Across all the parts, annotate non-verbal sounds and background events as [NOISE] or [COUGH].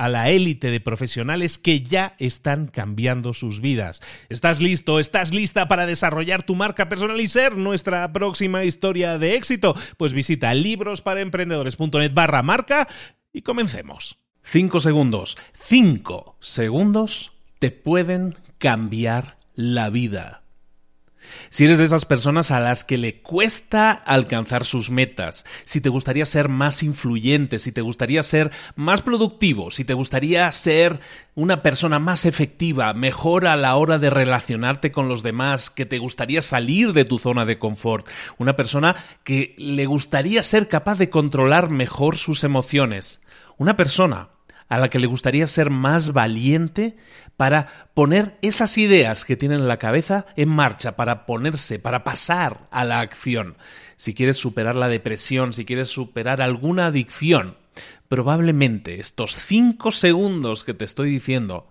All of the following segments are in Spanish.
a la élite de profesionales que ya están cambiando sus vidas. ¿Estás listo? ¿Estás lista para desarrollar tu marca personal y ser nuestra próxima historia de éxito? Pues visita librosparaemprendedores.net barra marca y comencemos. Cinco segundos. Cinco segundos te pueden cambiar la vida. Si eres de esas personas a las que le cuesta alcanzar sus metas, si te gustaría ser más influyente, si te gustaría ser más productivo, si te gustaría ser una persona más efectiva, mejor a la hora de relacionarte con los demás, que te gustaría salir de tu zona de confort, una persona que le gustaría ser capaz de controlar mejor sus emociones, una persona a la que le gustaría ser más valiente para poner esas ideas que tiene en la cabeza en marcha, para ponerse, para pasar a la acción. Si quieres superar la depresión, si quieres superar alguna adicción, probablemente estos cinco segundos que te estoy diciendo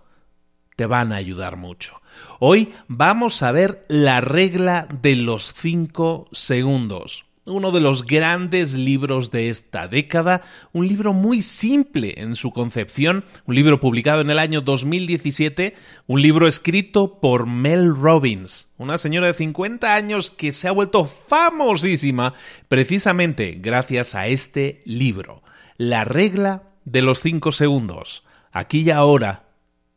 te van a ayudar mucho. Hoy vamos a ver la regla de los cinco segundos uno de los grandes libros de esta década, un libro muy simple en su concepción, un libro publicado en el año 2017, un libro escrito por Mel Robbins, una señora de 50 años que se ha vuelto famosísima precisamente gracias a este libro, La regla de los 5 segundos. Aquí y ahora,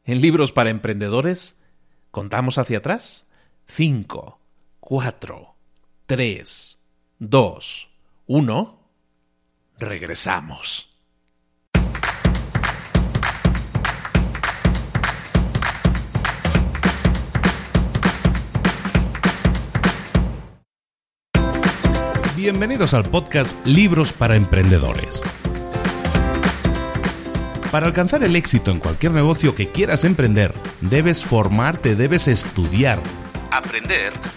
en libros para emprendedores, contamos hacia atrás. 5, 4, 3, 2, 1, regresamos. Bienvenidos al podcast Libros para Emprendedores. Para alcanzar el éxito en cualquier negocio que quieras emprender, debes formarte, debes estudiar, aprender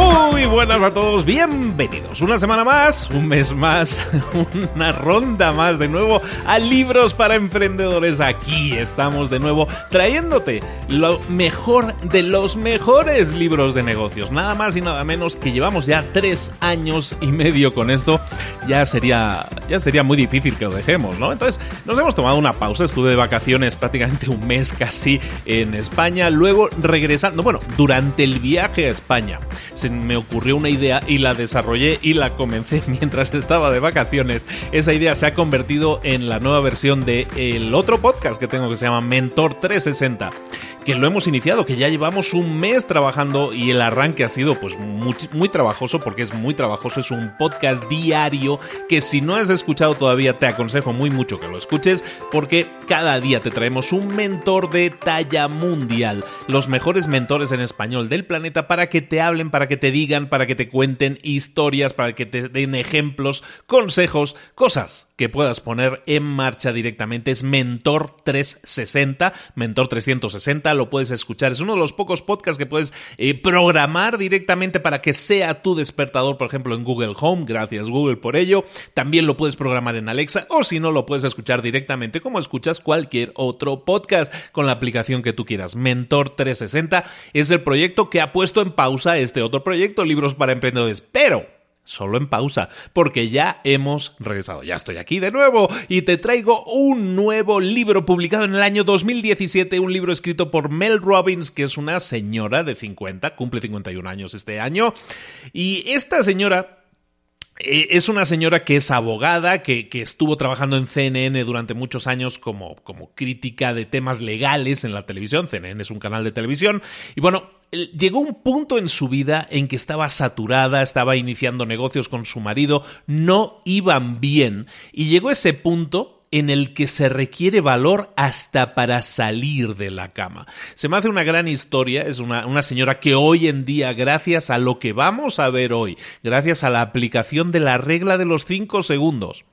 Muy buenas a todos, bienvenidos una semana más, un mes más, [LAUGHS] una ronda más de nuevo a Libros para Emprendedores. Aquí estamos de nuevo trayéndote lo mejor de los mejores libros de negocios. Nada más y nada menos que llevamos ya tres años y medio con esto. Ya sería, ya sería muy difícil que lo dejemos, ¿no? Entonces nos hemos tomado una pausa, estuve de vacaciones prácticamente un mes casi en España, luego regresando, bueno, durante el viaje a España se me ocurrió una idea y la desarrollé y la comencé [LAUGHS] mientras estaba de vacaciones. Esa idea se ha convertido en la nueva versión de el otro podcast que tengo que se llama Mentor 360 que lo hemos iniciado, que ya llevamos un mes trabajando y el arranque ha sido pues muy, muy, trabajoso porque es muy trabajoso, es un podcast diario que si no has escuchado todavía te aconsejo muy mucho que lo escuches porque cada día te traemos un mentor de talla mundial, los mejores mentores en español del planeta para que te hablen, para que te digan, para que te cuenten historias, para que te den ejemplos, consejos, cosas que puedas poner en marcha directamente. Es Mentor 360, Mentor 360, lo puedes escuchar. Es uno de los pocos podcasts que puedes eh, programar directamente para que sea tu despertador, por ejemplo, en Google Home. Gracias Google por ello. También lo puedes programar en Alexa o si no, lo puedes escuchar directamente como escuchas cualquier otro podcast con la aplicación que tú quieras. Mentor 360 es el proyecto que ha puesto en pausa este otro proyecto, Libros para Emprendedores. Pero solo en pausa, porque ya hemos regresado. Ya estoy aquí de nuevo y te traigo un nuevo libro publicado en el año 2017, un libro escrito por Mel Robbins, que es una señora de 50, cumple 51 años este año, y esta señora es una señora que es abogada, que, que, estuvo trabajando en CNN durante muchos años como, como crítica de temas legales en la televisión. CNN es un canal de televisión. Y bueno, llegó un punto en su vida en que estaba saturada, estaba iniciando negocios con su marido, no iban bien. Y llegó ese punto en el que se requiere valor hasta para salir de la cama. Se me hace una gran historia, es una, una, señora que hoy en día, gracias a lo que vamos a ver hoy, gracias a la aplicación de la regla de los cinco segundos,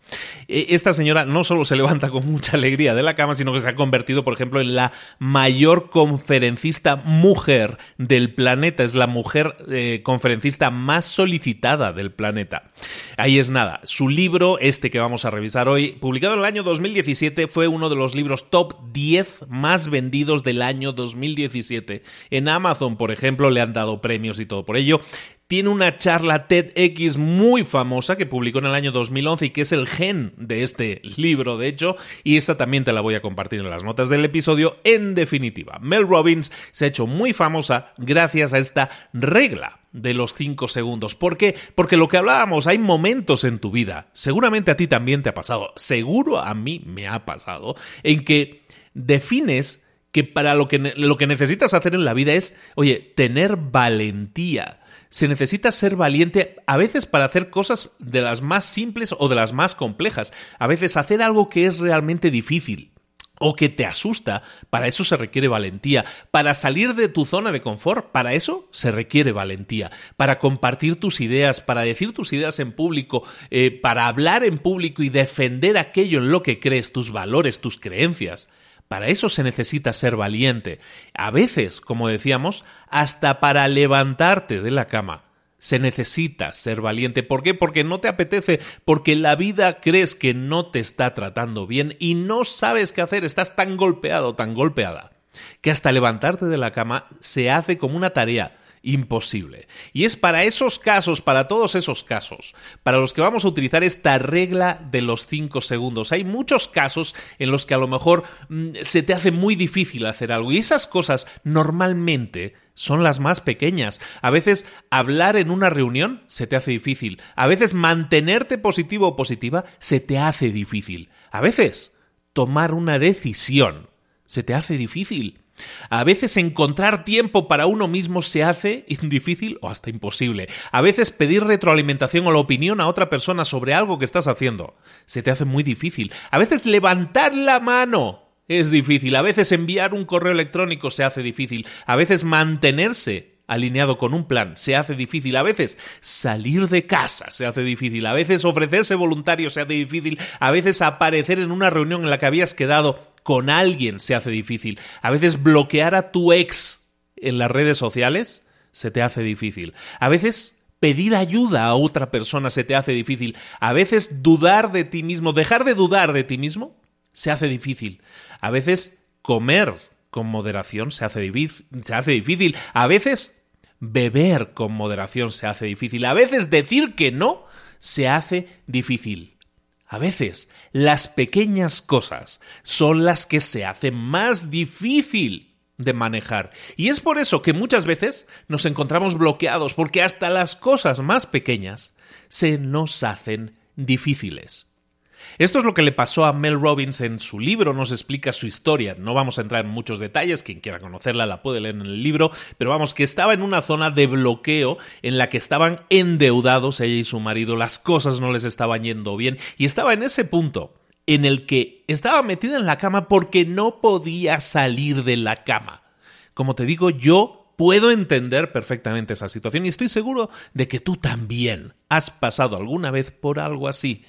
e, esta señora no solo se levanta con mucha alegría de la cama, sino que se ha convertido, por ejemplo, en la mayor conferencista mujer del planeta. Es la mujer eh, conferencista más solicitada del planeta. Ahí es nada. Su libro, este que vamos a revisar hoy, publicado en el año 2017, fue uno de los libros top 10 más vendidos del año 2017. En Amazon, por ejemplo, le han dado premios y todo por ello tiene una charla TEDx muy famosa que publicó en el año 2011 y que es el gen de este libro, de hecho, y esa también te la voy a compartir en las notas del episodio. En definitiva, Mel Robbins se ha hecho muy famosa gracias a esta regla de los 5 segundos. ¿Por qué? Porque lo que hablábamos, hay momentos en tu vida, seguramente a ti también te ha pasado, seguro a mí me ha pasado, en que defines que para lo que, lo que necesitas hacer en la vida es, oye, tener valentía se necesita ser valiente a veces para hacer cosas de las más simples o de las más complejas, a veces hacer algo que es realmente difícil o que te asusta, para eso se requiere valentía. Para salir de tu zona de confort, para eso se requiere valentía. Para compartir tus ideas, para decir tus ideas en público, eh, para hablar en público y defender aquello en lo que crees, tus valores, tus creencias. Para eso se necesita ser valiente. A veces, como decíamos, hasta para levantarte de la cama. Se necesita ser valiente. ¿Por qué? Porque no te apetece, porque la vida crees que no te está tratando bien y no sabes qué hacer, estás tan golpeado, tan golpeada, que hasta levantarte de la cama se hace como una tarea imposible. Y es para esos casos, para todos esos casos, para los que vamos a utilizar esta regla de los 5 segundos. Hay muchos casos en los que a lo mejor mm, se te hace muy difícil hacer algo y esas cosas normalmente son las más pequeñas. A veces hablar en una reunión se te hace difícil. A veces mantenerte positivo o positiva se te hace difícil. A veces tomar una decisión se te hace difícil. A veces encontrar tiempo para uno mismo se hace [LAUGHS] difícil o hasta imposible. A veces pedir retroalimentación o la opinión a otra persona sobre algo que estás haciendo se te hace muy difícil. A veces levantar la mano es difícil. A veces enviar un correo electrónico se hace difícil. A veces mantenerse alineado con un plan se hace difícil. A veces salir de casa se hace difícil. A veces ofrecerse voluntario se hace difícil. A veces aparecer en una reunión en la que habías quedado con alguien se hace difícil. A veces bloquear a tu ex en las redes sociales se te hace difícil. A veces pedir ayuda a otra persona se te hace difícil. A veces dudar de ti mismo, dejar de dudar de ti mismo, se hace difícil. A veces comer con moderación se hace, se hace difícil. A veces beber con moderación se hace difícil. A veces decir que no se hace difícil. A veces las pequeñas cosas son las que se hacen más difícil de manejar. Y es por eso que muchas veces nos encontramos bloqueados, porque hasta las cosas más pequeñas se nos hacen difíciles. Esto es lo que le pasó a Mel Robbins en su libro, nos explica su historia. No vamos a entrar en muchos detalles, quien quiera conocerla la puede leer en el libro, pero vamos, que estaba en una zona de bloqueo en la que estaban endeudados ella y su marido, las cosas no les estaban yendo bien y estaba en ese punto en el que estaba metida en la cama porque no podía salir de la cama. Como te digo, yo puedo entender perfectamente esa situación y estoy seguro de que tú también has pasado alguna vez por algo así.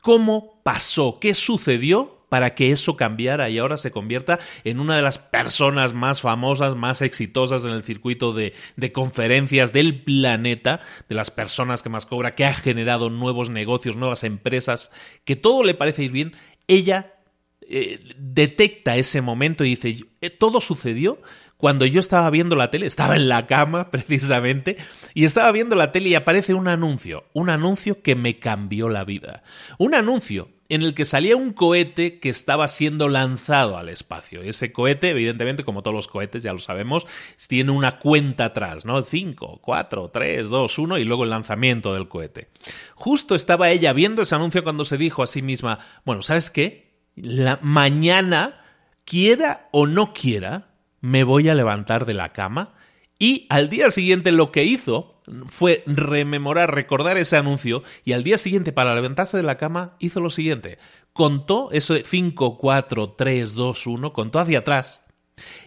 ¿Cómo pasó? ¿Qué sucedió para que eso cambiara y ahora se convierta en una de las personas más famosas, más exitosas en el circuito de, conferencias del planeta, de las personas que más cobra, que ha generado nuevos negocios, nuevas empresas, que todo le parece ir bien, ella eh, detecta ese momento y dice, eh, todo sucedió cuando yo estaba viendo la tele, estaba en la cama [LAUGHS] precisamente, y estaba viendo la tele y aparece un anuncio, un anuncio que me cambió la vida. Un anuncio en el que salía un cohete que estaba siendo lanzado al espacio. Ese cohete, evidentemente, como todos los cohetes, ya lo sabemos, tiene una cuenta atrás, ¿no? 5, 4, 3, 2, 1 y luego el lanzamiento del cohete. Justo estaba ella viendo ese anuncio cuando se dijo a sí misma, bueno, ¿sabes qué? La mañana, quiera o no quiera, me voy a levantar de la cama y al día siguiente lo que hizo fue rememorar, recordar ese anuncio y al día siguiente para levantarse de la cama hizo lo siguiente. Contó eso de 5, 4, 3, 2, 1, contó hacia atrás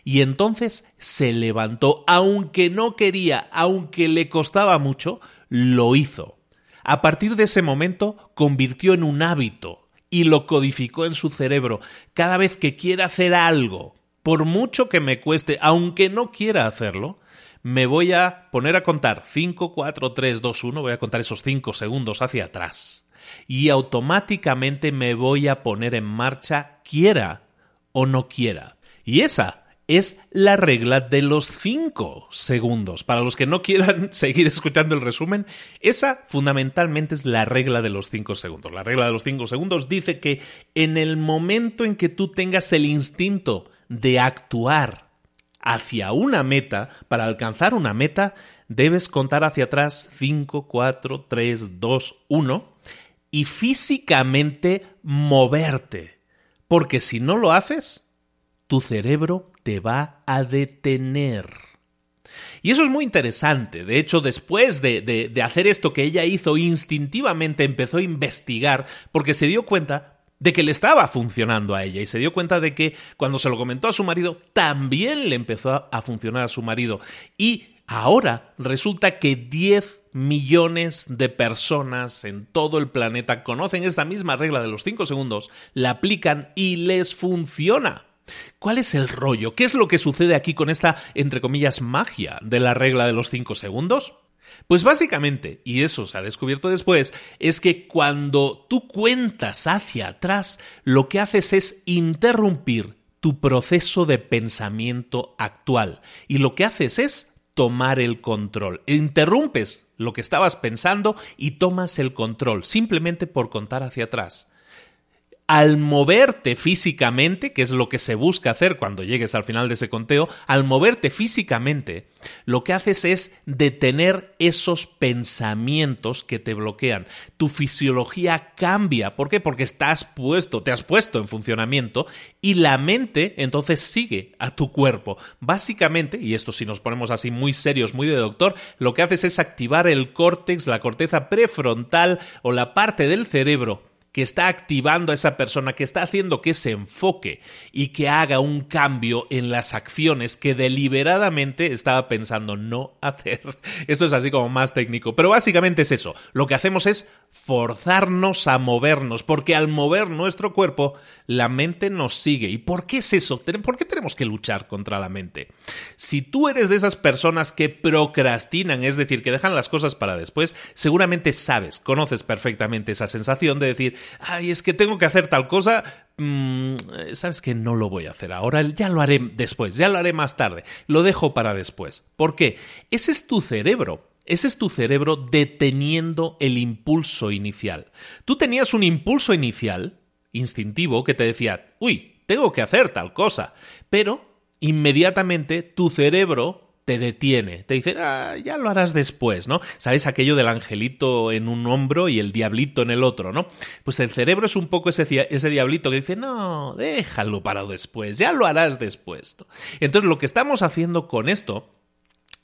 y entonces se levantó, aunque no quería, aunque le costaba mucho, lo hizo. A partir de ese momento convirtió en un hábito y lo codificó en su cerebro. Cada vez que quiera hacer algo, por mucho que me cueste, aunque no quiera hacerlo, me voy a poner a contar 5, 4, 3, 2, 1, voy a contar esos 5 segundos hacia atrás y automáticamente me voy a poner en marcha quiera o no quiera. Y esa es la regla de los 5 segundos. Para los que no quieran [LAUGHS] seguir escuchando el resumen, esa fundamentalmente es la regla de los 5 segundos. La regla de los 5 segundos dice que en el momento en que tú tengas el instinto de actuar hacia una meta, para alcanzar una meta, debes contar hacia atrás 5, 4, 3, 2, 1 y físicamente moverte. Porque si no lo haces, tu cerebro te va a detener. Y eso es muy interesante. De hecho, después de, de, hacer esto que ella hizo instintivamente, empezó a investigar porque se dio cuenta de que le estaba funcionando a ella y se dio cuenta de que cuando se lo comentó a su marido, también le empezó a funcionar a su marido. Y ahora resulta que 10 millones de personas en todo el planeta conocen esta misma regla de los 5 segundos, la aplican y les funciona. ¿Cuál es el rollo? ¿Qué es lo que sucede aquí con esta, entre comillas, magia de la regla de los 5 segundos? Pues básicamente, y eso se ha descubierto después, es que cuando tú cuentas hacia atrás, lo que haces es interrumpir tu proceso de pensamiento actual. Y lo que haces es tomar el control. Interrumpes lo que estabas pensando y tomas el control, simplemente por contar hacia atrás al moverte físicamente, que es lo que se busca hacer cuando llegues al final de ese conteo, al moverte físicamente, lo que haces es detener esos pensamientos que te bloquean. Tu fisiología cambia. ¿Por qué? Porque estás puesto, te has puesto en funcionamiento y la mente entonces sigue a tu cuerpo. Básicamente, y esto si nos ponemos así muy serios, muy de doctor, lo que haces es activar el córtex, la corteza prefrontal o la parte del cerebro que está activando a esa persona, que está haciendo que se enfoque y que haga un cambio en las acciones que deliberadamente estaba pensando no hacer. [LAUGHS] Esto es así como más técnico, pero básicamente es eso. Lo que hacemos es forzarnos a movernos, porque al mover nuestro cuerpo, la mente nos sigue. ¿Y por qué es eso? ¿Por qué tenemos que luchar contra la mente? Si tú eres de esas personas que procrastinan, es decir, que dejan las cosas para después, seguramente sabes, conoces perfectamente esa sensación de decir, ay, es que tengo que hacer tal cosa, mm, sabes que no lo voy a hacer ahora, ya lo haré después, ya lo haré más tarde, lo dejo para después. ¿Por qué? Ese es tu cerebro. Ese es tu cerebro deteniendo el impulso inicial. Tú tenías un impulso inicial, instintivo, que te decía, uy, tengo que hacer tal cosa, pero inmediatamente tu cerebro te detiene, te dice, ah, ya lo harás después, ¿no? ¿Sabes aquello del angelito en un hombro y el diablito en el otro, ¿no? Pues el cerebro es un poco ese, diablito que dice, no, déjalo para después, ya lo harás después. Entonces lo que estamos haciendo con esto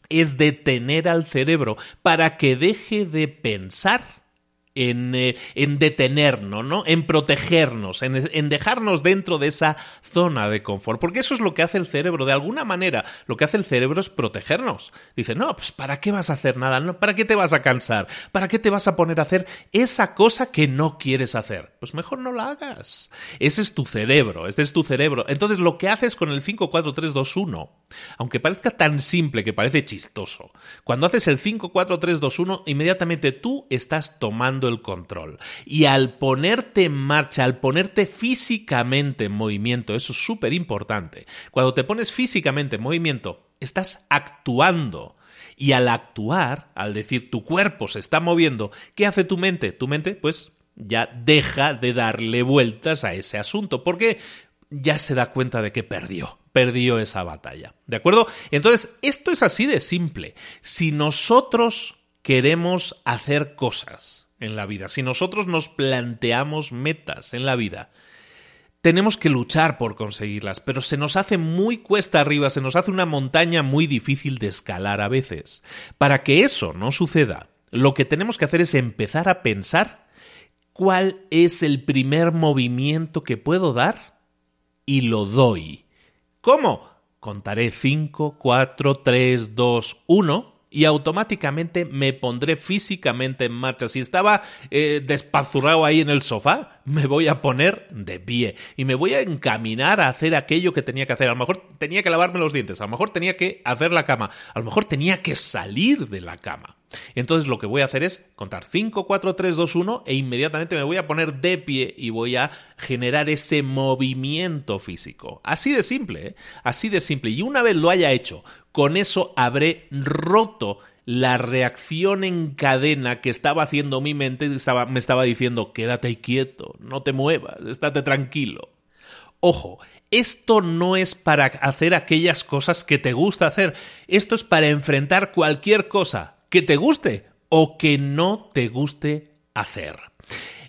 es detener al cerebro para que deje de pensar eh, en, detenernos, ¿no? En protegernos, en, dejarnos dentro de esa zona de confort. Porque eso es lo que hace el cerebro. De alguna manera, lo que hace el cerebro es protegernos. Dice, no, pues ¿para qué vas a hacer nada? ¿Para qué te vas a cansar? ¿Para qué te vas a poner a hacer esa cosa que no quieres hacer? Pues mejor no la hagas. Ese es tu cerebro, este es tu cerebro. Entonces lo que haces con el 5, 4, 3, 2, 1, aunque parezca tan simple que parece chistoso, cuando haces el 5, 4, 3, 2, 1, inmediatamente tú estás tomando el control. Y al ponerte en marcha, al ponerte físicamente en movimiento, eso es súper importante. Cuando te pones físicamente en movimiento, estás actuando. Y al actuar, al decir tu cuerpo se está moviendo, ¿qué hace tu mente? Tu mente, pues, ya deja de darle vueltas a ese asunto, porque ya se da cuenta de que perdió, perdió esa batalla. ¿De acuerdo? Entonces, esto es así de simple. Si nosotros queremos hacer cosas, en la vida, si nosotros nos planteamos metas en la vida, tenemos que luchar por conseguirlas, pero se nos hace muy cuesta arriba, se nos hace una montaña muy difícil de escalar a veces. Para que eso no suceda, lo que tenemos que hacer es empezar a pensar cuál es el primer movimiento que puedo dar y lo doy. ¿Cómo? Contaré 5, 4, 3, 2, 1 y automáticamente me pondré físicamente en marcha. Si estaba eh, despazurrado ahí en el sofá, me voy a poner de pie y me voy a encaminar a hacer aquello que tenía que hacer. A lo mejor tenía que lavarme los dientes, a lo mejor tenía que hacer la cama, a lo mejor tenía que salir de la cama. Entonces lo que voy a hacer es contar 5, 4, 3, 2, 1 e inmediatamente me voy a poner de pie y voy a generar ese movimiento físico. Así de simple, ¿eh? así de simple. Y una vez lo haya hecho, con eso habré roto la reacción en cadena que estaba haciendo mi mente, estaba, me estaba diciendo quédate quieto, no te muevas, estate tranquilo. Ojo, esto no es para hacer aquellas cosas que te gusta hacer, esto es para enfrentar cualquier cosa que te guste o que no te guste hacer.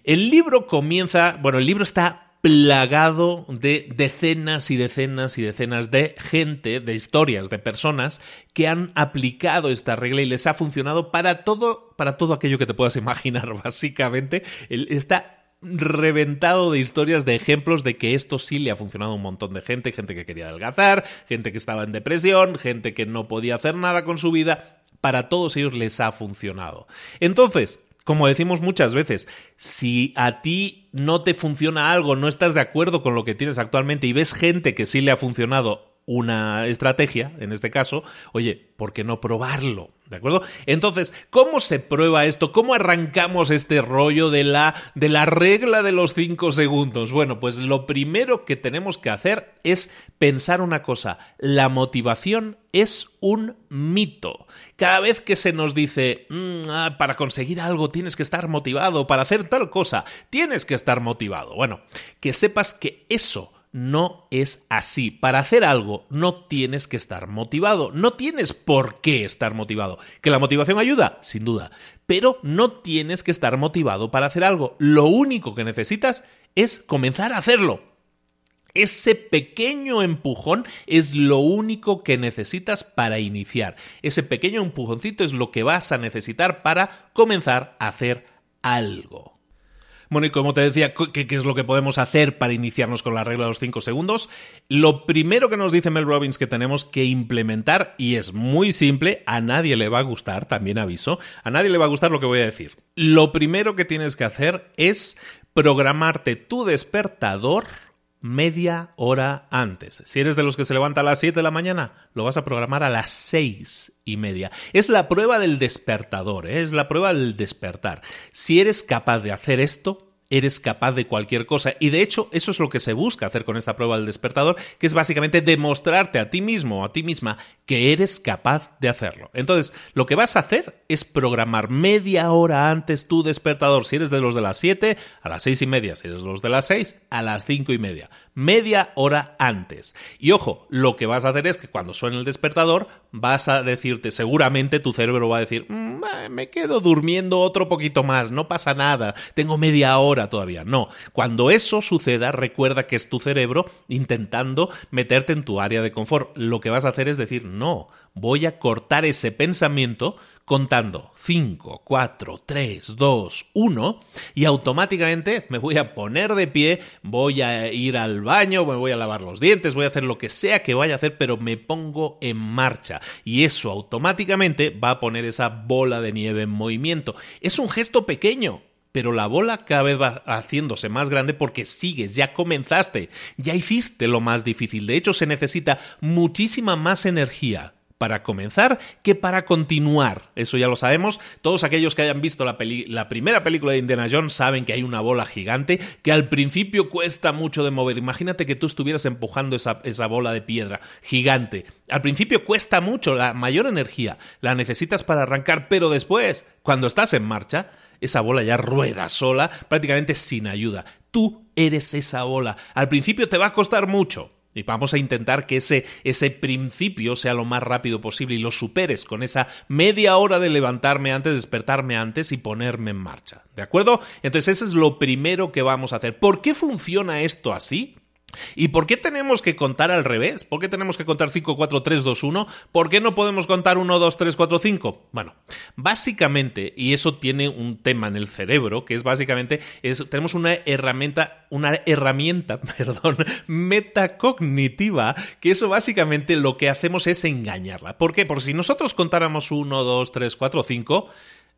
El libro comienza, bueno, el libro está plagado de decenas y decenas y decenas de gente, de historias, de personas que han aplicado esta regla y les ha funcionado para todo, para todo aquello que te puedas imaginar, [LAUGHS] básicamente. Está reventado de historias, de ejemplos de que esto sí le ha funcionado a un montón de gente, gente que quería adelgazar, gente que estaba en depresión, gente que no podía hacer nada con su vida, para todos ellos les ha funcionado. Entonces, como decimos muchas veces, si a ti no te funciona algo, no estás de acuerdo con lo que tienes actualmente y ves gente que sí le ha funcionado una estrategia, en este caso, oye, ¿por qué no probarlo? ¿De acuerdo? Entonces, ¿cómo se prueba esto? ¿Cómo arrancamos este rollo de la, de la regla de los cinco segundos? Bueno, pues lo primero que tenemos que hacer es pensar una cosa. La motivación es un mito. Cada vez que se nos dice, mm, ah, para conseguir algo tienes que estar motivado, para hacer tal cosa tienes que estar motivado. Bueno, que sepas que eso no es así. Para hacer algo no tienes que estar motivado, no tienes por qué estar motivado. ¿Que la motivación ayuda? Sin duda. Pero no tienes que estar motivado para hacer algo. Lo único que necesitas es comenzar a hacerlo. Ese pequeño empujón es lo único que necesitas para iniciar. Ese pequeño empujoncito es lo que vas a necesitar para comenzar a hacer algo. Bueno, y como te decía, ¿qué, es lo que podemos hacer para iniciarnos con la regla de los 5 segundos? Lo primero que nos dice Mel Robbins que tenemos que implementar, y es muy simple, a nadie le va a gustar, también aviso, a nadie le va a gustar lo que voy a decir. Lo primero que tienes que hacer es programarte tu despertador media hora antes. Si eres de los que se levanta a las 7 de la mañana, lo vas a programar a las seis y media. Es la prueba del despertador, ¿eh? es la prueba del despertar. Si eres capaz de hacer esto, eres capaz de cualquier cosa. Y de hecho, eso es lo que se busca hacer con esta prueba del despertador, que es básicamente demostrarte a ti mismo o a ti misma que eres capaz de hacerlo. Entonces, lo que vas a hacer es programar media hora antes tu despertador. Si eres de los de las 7, a las seis y media. Si eres de los de las 6, a las cinco y media. Media hora antes. Y ojo, lo que vas a hacer es que cuando suene el despertador, vas a decirte, seguramente tu cerebro va a decir, mm, me quedo durmiendo otro poquito más, no pasa nada, tengo media hora todavía. No, cuando eso suceda, recuerda que es tu cerebro intentando meterte en tu área de confort. Lo que vas a hacer es decir, no, voy a cortar ese pensamiento contando 5, 4, 3, 2, 1 y automáticamente me voy a poner de pie, voy a ir al baño, me voy a lavar los dientes, voy a hacer lo que sea que vaya a hacer, pero me pongo en marcha y eso automáticamente va a poner esa bola de nieve en movimiento. Es un gesto pequeño, pero la bola cada vez va haciéndose más grande porque sigues, ya comenzaste, ya hiciste lo más difícil. De hecho, se necesita muchísima más energía para comenzar que para continuar. Eso ya lo sabemos. Todos aquellos que hayan visto la, primera película de Indiana Jones saben que hay una bola gigante que al principio cuesta mucho de mover. Imagínate que tú estuvieras empujando esa, esa bola de piedra gigante. Al principio cuesta mucho, la mayor energía la necesitas para arrancar, pero después, cuando estás en marcha, esa bola ya rueda sola, prácticamente sin ayuda. Tú eres esa bola. Al principio te va a costar mucho. Y vamos a intentar que ese, ese principio sea lo más rápido posible y lo superes con esa media hora de levantarme antes, despertarme antes y ponerme en marcha. ¿De acuerdo? Entonces, ese es lo primero que vamos a hacer. ¿Por qué funciona esto así? ¿Y por qué tenemos que contar al revés? ¿Por qué tenemos que contar 5, 4, 3, 2, 1? ¿Por qué no podemos contar 1, 2, 3, 4, 5? Bueno, básicamente, y eso tiene un tema en el cerebro, que es básicamente, es, tenemos una herramienta, una herramienta, [LAUGHS] perdón, metacognitiva, que eso básicamente lo que hacemos es engañarla. ¿Por qué? Porque si nosotros contáramos 1, 2, 3, 4, 5,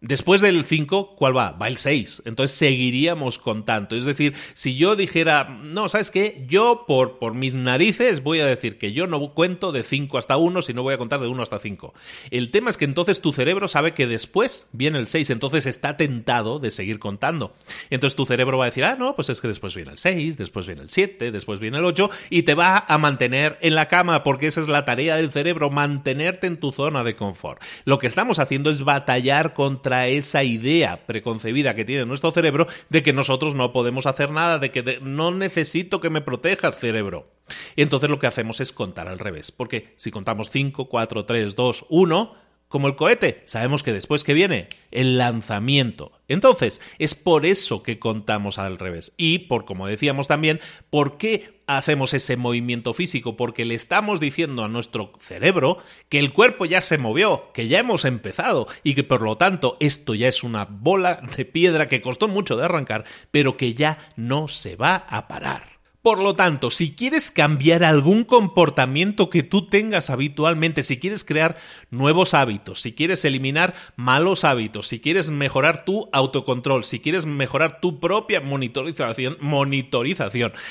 Después del 5, ¿cuál va? Va el 6. Entonces seguiríamos contando. Es decir, si yo dijera, no, ¿sabes qué? Yo por, por mis narices voy a decir que yo no cuento de 5 hasta 1, sino voy a contar de 1 hasta 5. El tema es que entonces tu cerebro sabe que después viene el 6, entonces está tentado de seguir contando. Entonces tu cerebro va a decir, ah, no, pues es que después viene el 6, después viene el 7, después viene el 8 y te va a mantener en la cama porque esa es la tarea del cerebro, mantenerte en tu zona de confort. Lo que estamos haciendo es batallar contra esa idea preconcebida que tiene nuestro cerebro de que nosotros no podemos hacer nada, de que no necesito que me protejas, cerebro. Y entonces lo que hacemos es contar al revés, porque si contamos 5, 4, 3, 2, 1, como el cohete, sabemos que después que viene el lanzamiento. Entonces, es por eso que contamos al revés. Y por, como decíamos también, ¿por qué hacemos ese movimiento físico? Porque le estamos diciendo a nuestro cerebro que el cuerpo ya se movió, que ya hemos empezado y que por lo tanto esto ya es una bola de piedra que costó mucho de arrancar, pero que ya no se va a parar. Por lo tanto, si quieres cambiar algún comportamiento que tú tengas habitualmente, si quieres crear nuevos hábitos, si quieres eliminar malos hábitos, si quieres mejorar tu autocontrol, si quieres mejorar tu propia monitorización,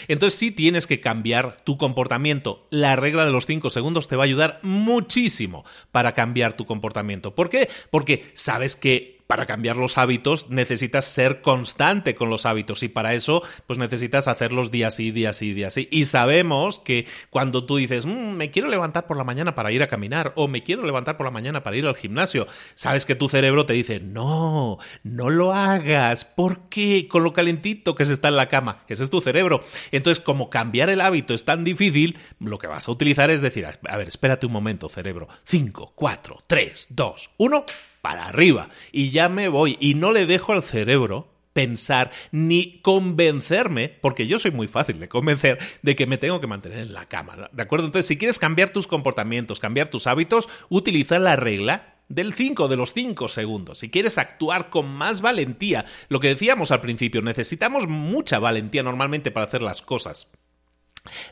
entonces sí tienes que cambiar tu comportamiento. La regla de los 5 segundos te va a ayudar muchísimo para cambiar tu comportamiento. ¿Por qué? Porque sabes que para cambiar los hábitos necesitas ser constante con los hábitos y para eso pues necesitas hacerlos día sí, día sí, día sí. Y sabemos que cuando tú dices, mm, me quiero levantar por la mañana para ir a caminar o me quiero levantar por la mañana para ir al gimnasio, sabes que tu cerebro te dice, no, no lo hagas, ¿por qué? Con lo calentito que se está en la cama, ese es tu cerebro. Entonces, como cambiar el hábito es tan difícil, lo que vas a utilizar es decir, a ver, espérate un momento, cerebro, 5, 4, 3, 2, 1 para arriba y ya me voy y no le dejo al cerebro pensar ni convencerme, porque yo soy muy fácil de convencer de que me tengo que mantener en la cama, ¿de acuerdo? Entonces, si quieres cambiar tus comportamientos, cambiar tus hábitos, utiliza la regla del 5, de los 5 segundos. Si quieres actuar con más valentía, lo que decíamos al principio, necesitamos mucha valentía normalmente para hacer las cosas.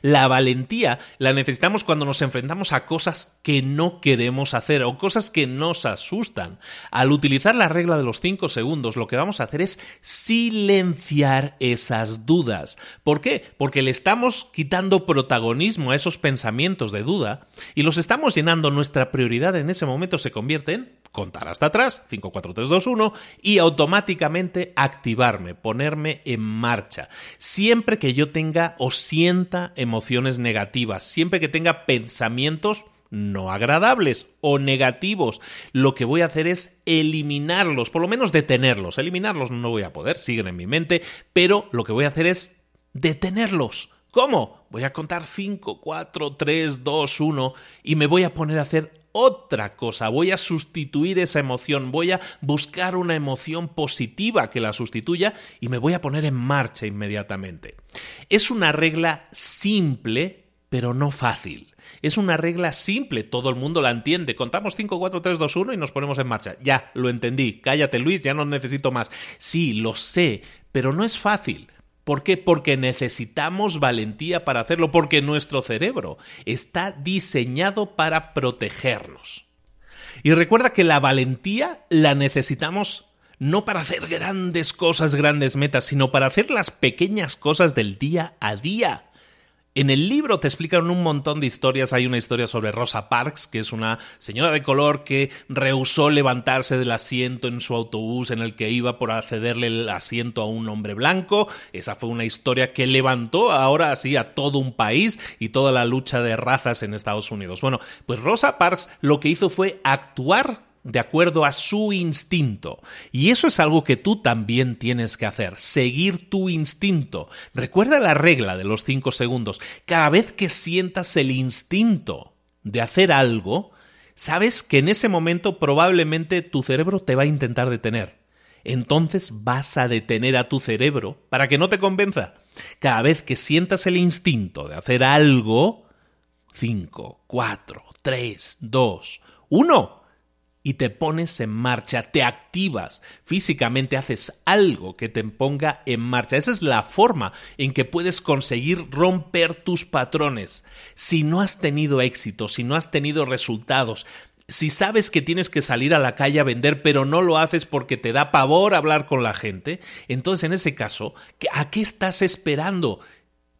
La valentía la necesitamos cuando nos enfrentamos a cosas que no queremos hacer o cosas que nos asustan. Al utilizar la regla de los 5 segundos, lo que vamos a hacer es silenciar esas dudas. ¿Por qué? Porque le estamos quitando protagonismo a esos pensamientos de duda y los estamos llenando. Nuestra prioridad en ese momento se convierte en contar hasta atrás, 5, 4, 3, 2, 1, y automáticamente activarme, ponerme en marcha. Siempre que yo tenga o sienta emociones negativas, siempre que tenga pensamientos no agradables o negativos. Lo que voy a hacer es eliminarlos, por lo menos detenerlos. Eliminarlos no voy a poder, siguen en mi mente, pero lo que voy a hacer es detenerlos. ¿Cómo? Voy a contar 5, 4, 3, 2, 1 y me voy a poner a hacer otra cosa, voy a sustituir esa emoción, voy a buscar una emoción positiva que la sustituya y me voy a poner en marcha inmediatamente. Es una regla simple, pero no fácil. Es una regla simple, todo el mundo la entiende. Contamos 5, 4, 3, 2, 1 y nos ponemos en marcha. Ya, lo entendí. Cállate Luis, ya no necesito más. Sí, lo sé, pero no es fácil. ¿Por qué? Porque necesitamos valentía para hacerlo, porque nuestro cerebro está diseñado para protegernos. Y recuerda que la valentía la necesitamos no para hacer grandes cosas, grandes metas, sino para hacer las pequeñas cosas del día a día. En el libro te explican un montón de historias. Hay una historia sobre Rosa Parks, que es una señora de color que rehusó levantarse del asiento en su autobús en el que iba por accederle el asiento a un hombre blanco. Esa fue una historia que levantó ahora así a todo un país y toda la lucha de razas en Estados Unidos. Bueno, pues Rosa Parks lo que hizo fue actuar de acuerdo a su instinto. Y eso es algo que tú también tienes que hacer, seguir tu instinto. Recuerda la regla de los cinco segundos. Cada vez que sientas el instinto de hacer algo, sabes que en ese momento probablemente tu cerebro te va a intentar detener. Entonces vas a detener a tu cerebro para que no te convenza. Cada vez que sientas el instinto de hacer algo, cinco, cuatro, tres, dos, uno y te pones en marcha, te activas, físicamente haces algo que te ponga en marcha. Esa es la forma en que puedes conseguir romper tus patrones. Si no has tenido éxito, si no has tenido resultados, si sabes que tienes que salir a la calle a vender, pero no lo haces porque te da pavor hablar con la gente, entonces en ese caso, ¿a qué estás esperando?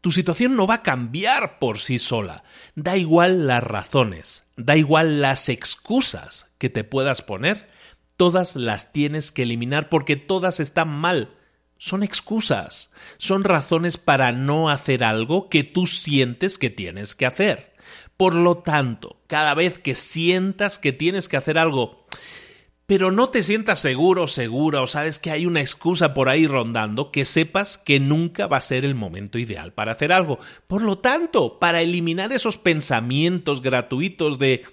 Tu situación no va a cambiar por sí sola. Da igual las razones, da igual las excusas que te puedas poner, todas las tienes que eliminar porque todas están mal. Son excusas, son razones para no hacer algo que tú sientes que tienes que hacer. Por lo tanto, cada vez que sientas que tienes que hacer algo, pero no te sientas seguro, segura o sabes que hay una excusa por ahí rondando, que sepas que nunca va a ser el momento ideal para hacer algo. Por lo tanto, para eliminar esos pensamientos gratuitos de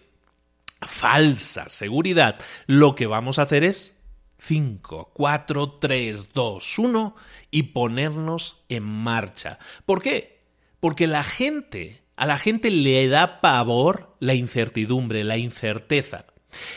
falsa seguridad, lo que vamos a hacer es 5, 4, 3, 2, 1 y ponernos en marcha. ¿Por qué? Porque la gente, a la gente le da pavor la incertidumbre, la incerteza.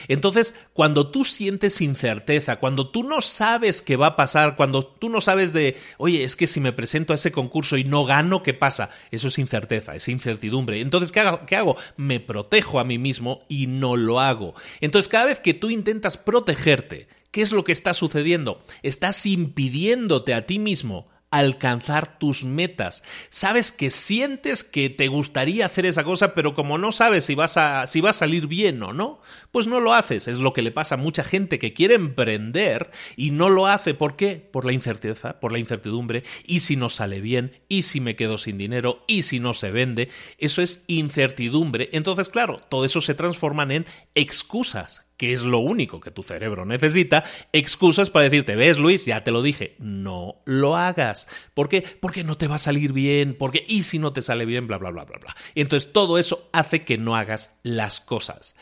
Entonces, cuando tú sientes incerteza, cuando tú no sabes qué va a pasar, cuando tú no sabes de, oye, es que si me presento a ese concurso y no gano, ¿qué pasa? Eso es incerteza, es incertidumbre. Entonces, ¿qué hago? ¿qué hago? Me protejo a mí mismo y no lo hago. Entonces, cada vez que tú intentas protegerte, ¿qué es lo que está sucediendo? Estás impidiéndote a ti mismo alcanzar tus metas. Sabes que sientes que te gustaría hacer esa cosa, pero como no sabes si vas a si va a salir bien o no, pues no lo haces. Es lo que le pasa a mucha gente que quiere emprender y no lo hace. ¿Por qué? Por la incerteza, por la incertidumbre. ¿Y si no sale bien? ¿Y si me quedo sin dinero? ¿Y si no se vende? Eso es incertidumbre. Entonces, claro, todo eso se transforman en excusas que es lo único que tu cerebro necesita, excusas para decirte, ves Luis, ya te lo dije, no lo hagas. ¿Por qué? Porque no te va a salir bien, porque y si no te sale bien, bla, bla, bla, bla, bla. Entonces todo eso hace que no hagas las cosas.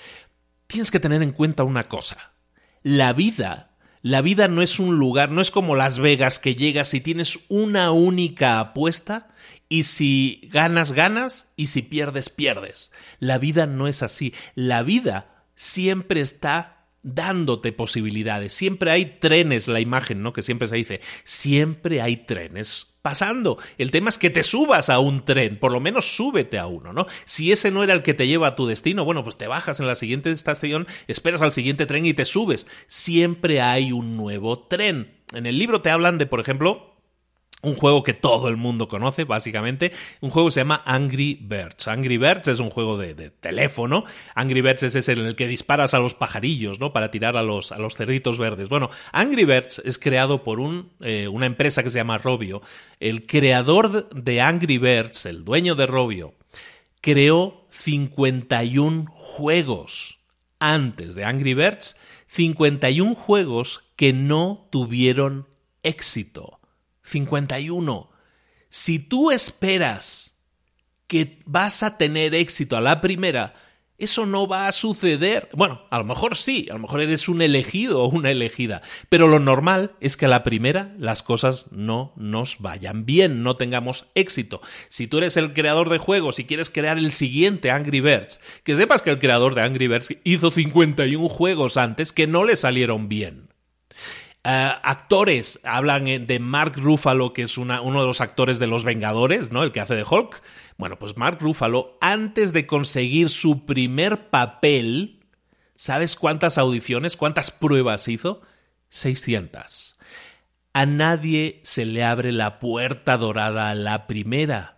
Tienes que tener en cuenta una cosa. La vida, la vida no es un lugar, no es como Las Vegas que llegas y tienes una única apuesta y si ganas, ganas y si pierdes, pierdes. La vida no es así. La vida siempre está dándote posibilidades. Siempre hay trenes, la imagen, ¿no? Que siempre se dice, siempre hay trenes pasando. El tema es que te subas a un tren, por lo menos súbete a uno, ¿no? Si ese no era el que te lleva a tu destino, bueno, pues te bajas en la siguiente estación, esperas al siguiente tren y te subes. Siempre hay un nuevo tren. En el libro te hablan de, por ejemplo, un juego que todo el mundo conoce, básicamente. Un juego que se llama Angry Birds. Angry Birds es un juego de, teléfono. Angry Birds es ese en el que disparas a los pajarillos, ¿no? Para tirar a los, a los cerditos verdes. Bueno, Angry Birds es creado por un, eh, una empresa que se llama Robio. El creador de Angry Birds, el dueño de Robio, creó 51 juegos antes de Angry Birds. 51 juegos que no tuvieron éxito. 51. Si tú esperas que vas a tener éxito a la primera, eso no va a suceder. Bueno, a lo mejor sí, a lo mejor eres un elegido o una elegida, pero lo normal es que a la primera las cosas no nos vayan bien, no tengamos éxito. Si tú eres el creador de juegos y quieres crear el siguiente Angry Birds, que sepas que el creador de Angry Birds hizo 51 juegos antes que no le salieron bien. Eh, actores, hablan de Mark Ruffalo, que es uno de los actores de Los Vengadores, ¿no? El que hace de Hulk. Bueno, pues Mark Ruffalo, antes de conseguir su primer papel, ¿sabes cuántas audiciones, cuántas pruebas hizo? 600. A nadie se le abre la puerta dorada a la primera.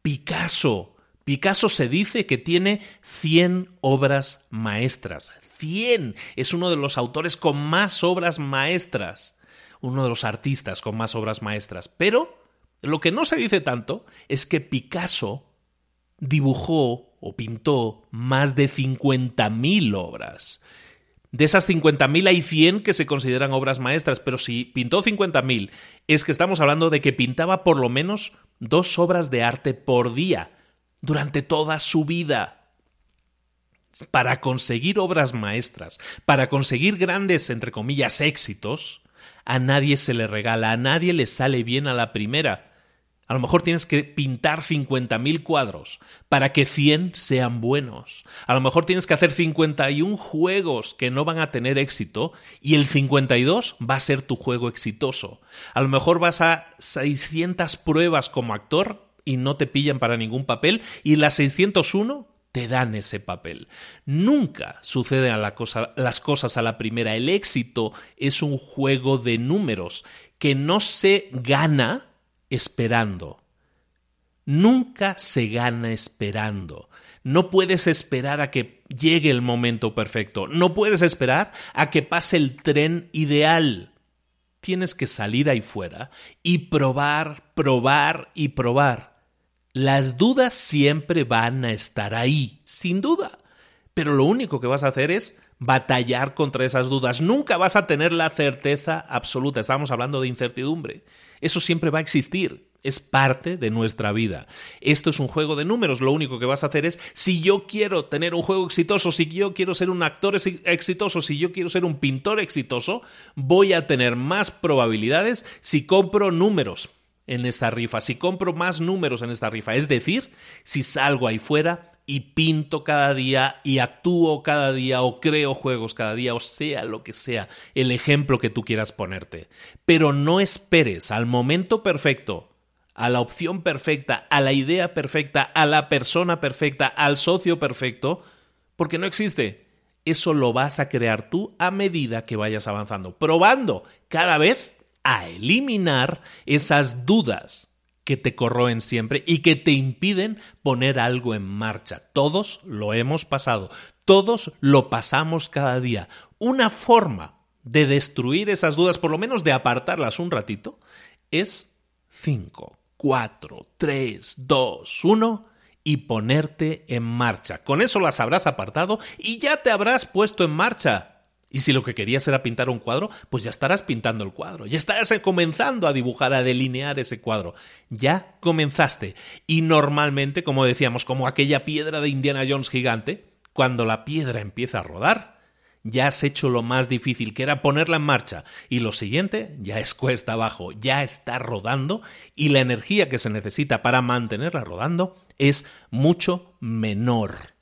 Picasso. Picasso se dice que tiene 100 obras maestras, 100. Es uno de los autores con más obras maestras, uno de los artistas con más obras maestras. Pero lo que no se dice tanto es que Picasso dibujó o pintó más de 50.000 obras. De esas 50.000 hay 100 que se consideran obras maestras, pero si pintó 50.000 es que estamos hablando de que pintaba por lo menos dos obras de arte por día durante toda su vida para conseguir obras maestras, para conseguir grandes, entre comillas, éxitos, a nadie se le regala, a nadie le sale bien a la primera. A lo mejor tienes que pintar 50.000 cuadros para que 100 sean buenos. A lo mejor tienes que hacer 51 juegos que no van a tener éxito y el 52 va a ser tu juego exitoso. A lo mejor vas a 600 pruebas como actor y no te pillan para ningún papel y las 601 te dan ese papel. Nunca suceden las cosas a la primera. El éxito es un juego de números que no se gana esperando. Nunca se gana esperando. No puedes esperar a que llegue el momento perfecto. No puedes esperar a que pase el tren ideal. Tienes que salir ahí fuera y probar, probar y probar. Las dudas siempre van a estar ahí, sin duda. Pero lo único que vas a hacer es batallar contra esas dudas. Nunca vas a tener la certeza absoluta. Estábamos hablando de incertidumbre. Eso siempre va a existir. Es parte de nuestra vida. Esto es un juego de números. Lo único que vas a hacer es, si yo quiero tener un juego exitoso, si yo quiero ser un actor exitoso, si yo quiero ser un pintor exitoso, voy a tener más probabilidades si compro números en esta rifa, si compro más números en esta rifa, es decir, si salgo ahí fuera y pinto cada día y actúo cada día o creo juegos cada día o sea lo que sea el ejemplo que tú quieras ponerte. Pero no esperes al momento perfecto, a la opción perfecta, a la idea perfecta, a la persona perfecta, al socio perfecto, porque no existe. Eso lo vas a crear tú a medida que vayas avanzando, probando cada vez a eliminar esas dudas que te corroen siempre y que te impiden poner algo en marcha. Todos lo hemos pasado, todos lo pasamos cada día. Una forma de destruir esas dudas, por lo menos de apartarlas un ratito, es 5, 4, 3, 2, 1 y ponerte en marcha. Con eso las habrás apartado y ya te habrás puesto en marcha. Y si lo que querías era pintar un cuadro, pues ya estarás pintando el cuadro, ya estarás comenzando a dibujar, a delinear ese cuadro. Ya comenzaste. Y normalmente, como decíamos, como aquella piedra de Indiana Jones gigante, cuando la piedra empieza a rodar, ya has hecho lo más difícil, que era ponerla en marcha. Y lo siguiente ya es cuesta abajo, ya está rodando y la energía que se necesita para mantenerla rodando es mucho menor.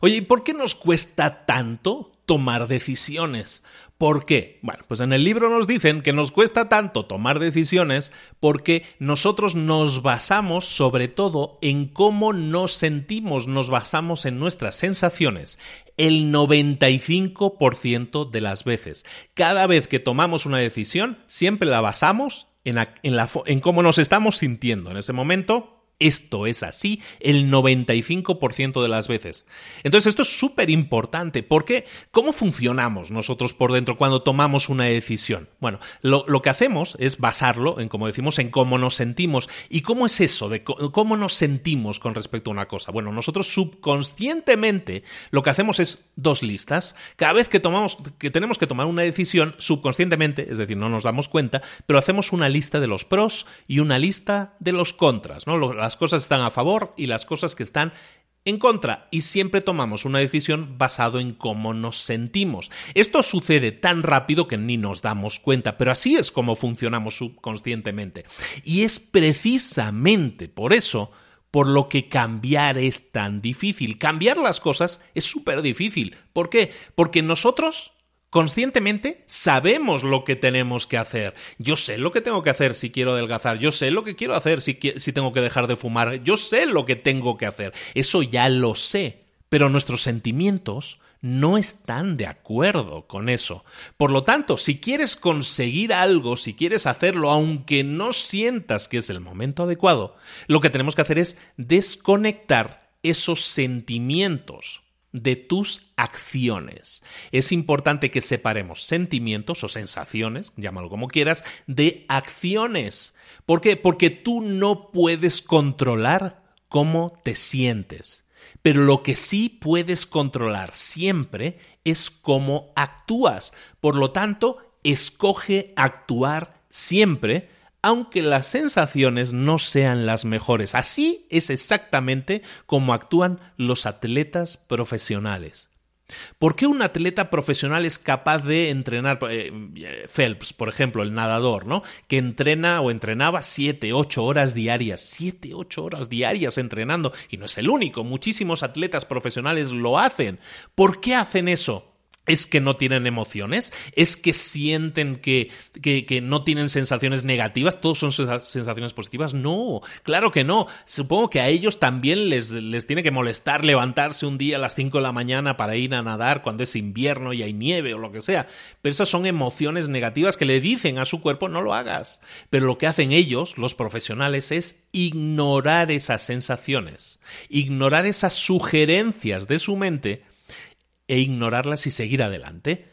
Oye, ¿y por qué nos cuesta tanto tomar decisiones. ¿Por qué? Bueno, pues en el libro nos dicen que nos cuesta tanto tomar decisiones porque nosotros nos basamos sobre todo en cómo nos sentimos, nos basamos en nuestras sensaciones el 95% de las veces. Cada vez que tomamos una decisión, siempre la basamos en, en cómo nos estamos sintiendo en ese momento esto es así el 95% de las veces. Entonces esto es súper importante porque ¿cómo funcionamos nosotros por dentro cuando tomamos una decisión? Bueno, lo, que hacemos es basarlo en, como decimos, en cómo nos sentimos. ¿Y cómo es eso de cómo nos sentimos con respecto a una cosa? Bueno, nosotros subconscientemente lo que hacemos es dos listas. Cada vez que tomamos, que tenemos que tomar una decisión, subconscientemente, es decir, no nos damos cuenta, pero hacemos una lista de los pros y una lista de los contras, ¿no? Las cosas están a favor y las cosas que están en contra y siempre tomamos una decisión basado en cómo nos sentimos. Esto sucede tan rápido que ni nos damos cuenta, pero así es como funcionamos subconscientemente. Y es precisamente por eso por lo que cambiar es tan difícil. Cambiar las cosas es súper difícil. ¿Por qué? Porque nosotros conscientemente sabemos lo que tenemos que hacer. Yo sé lo que tengo que hacer si quiero adelgazar, yo sé lo que quiero hacer si, si, tengo que dejar de fumar, yo sé lo que tengo que hacer, eso ya lo sé, pero nuestros sentimientos no están de acuerdo con eso. Por lo tanto, si quieres conseguir algo, si quieres hacerlo, aunque no sientas que es el momento adecuado, lo que tenemos que hacer es desconectar esos sentimientos de tus acciones. Es importante que separemos sentimientos o sensaciones, llámalo como quieras, de acciones. ¿Por qué? Porque tú no puedes controlar cómo te sientes. Pero lo que sí puedes controlar siempre es cómo actúas. Por lo tanto, escoge actuar siempre aunque las sensaciones no sean las mejores. Así es exactamente como actúan los atletas profesionales. ¿Por qué un atleta profesional es capaz de entrenar? Eh, Phelps, por ejemplo, el nadador, ¿no? Que entrena o entrenaba siete, ocho horas diarias. Siete, ocho horas diarias entrenando. Y no es el único. Muchísimos atletas profesionales lo hacen. ¿Por qué hacen eso? ¿Es que no tienen emociones? ¿Es que sienten que, que, no tienen sensaciones negativas? ¿Todos son sensaciones positivas? No, claro que no. Supongo que a ellos también les, les tiene que molestar levantarse un día a las 5 de la mañana para ir a nadar cuando es invierno y hay nieve o lo que sea. Pero esas son emociones negativas que le dicen a su cuerpo no lo hagas. Pero lo que hacen ellos, los profesionales, es ignorar esas sensaciones, ignorar esas sugerencias de su mente e ignorarlas y seguir adelante.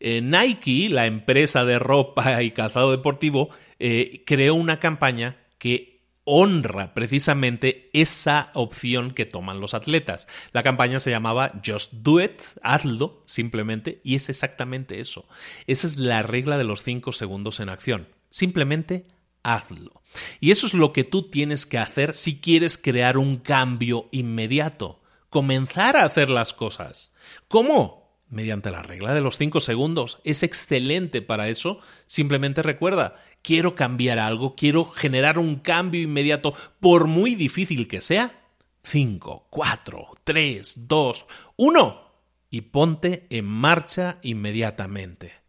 Eh, Nike, la empresa de ropa y calzado deportivo, eh, creó una campaña que honra precisamente esa opción que toman los atletas. La campaña se llamaba Just Do It, hazlo simplemente, y es exactamente eso. Esa es la regla de los cinco segundos en acción. Simplemente hazlo. Y eso es lo que tú tienes que hacer si quieres crear un cambio inmediato comenzar a hacer las cosas. ¿Cómo? Mediante la regla de los cinco segundos. Es excelente para eso. Simplemente recuerda, quiero cambiar algo, quiero generar un cambio inmediato, por muy difícil que sea. Cinco, cuatro, tres, dos, uno. Y ponte en marcha inmediatamente.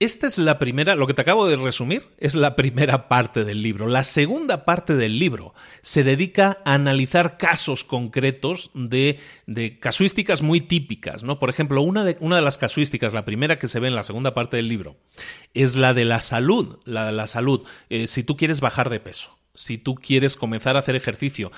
Esta es la primera, lo que te acabo de resumir es la primera parte del libro. La segunda parte del libro se dedica a analizar casos concretos de, casuísticas muy típicas, ¿no? Por ejemplo, una de, una de las casuísticas, la primera que se ve en la segunda parte del libro, es la de la salud. La de la salud. Eh, si tú quieres bajar de peso, si tú quieres comenzar a hacer ejercicio,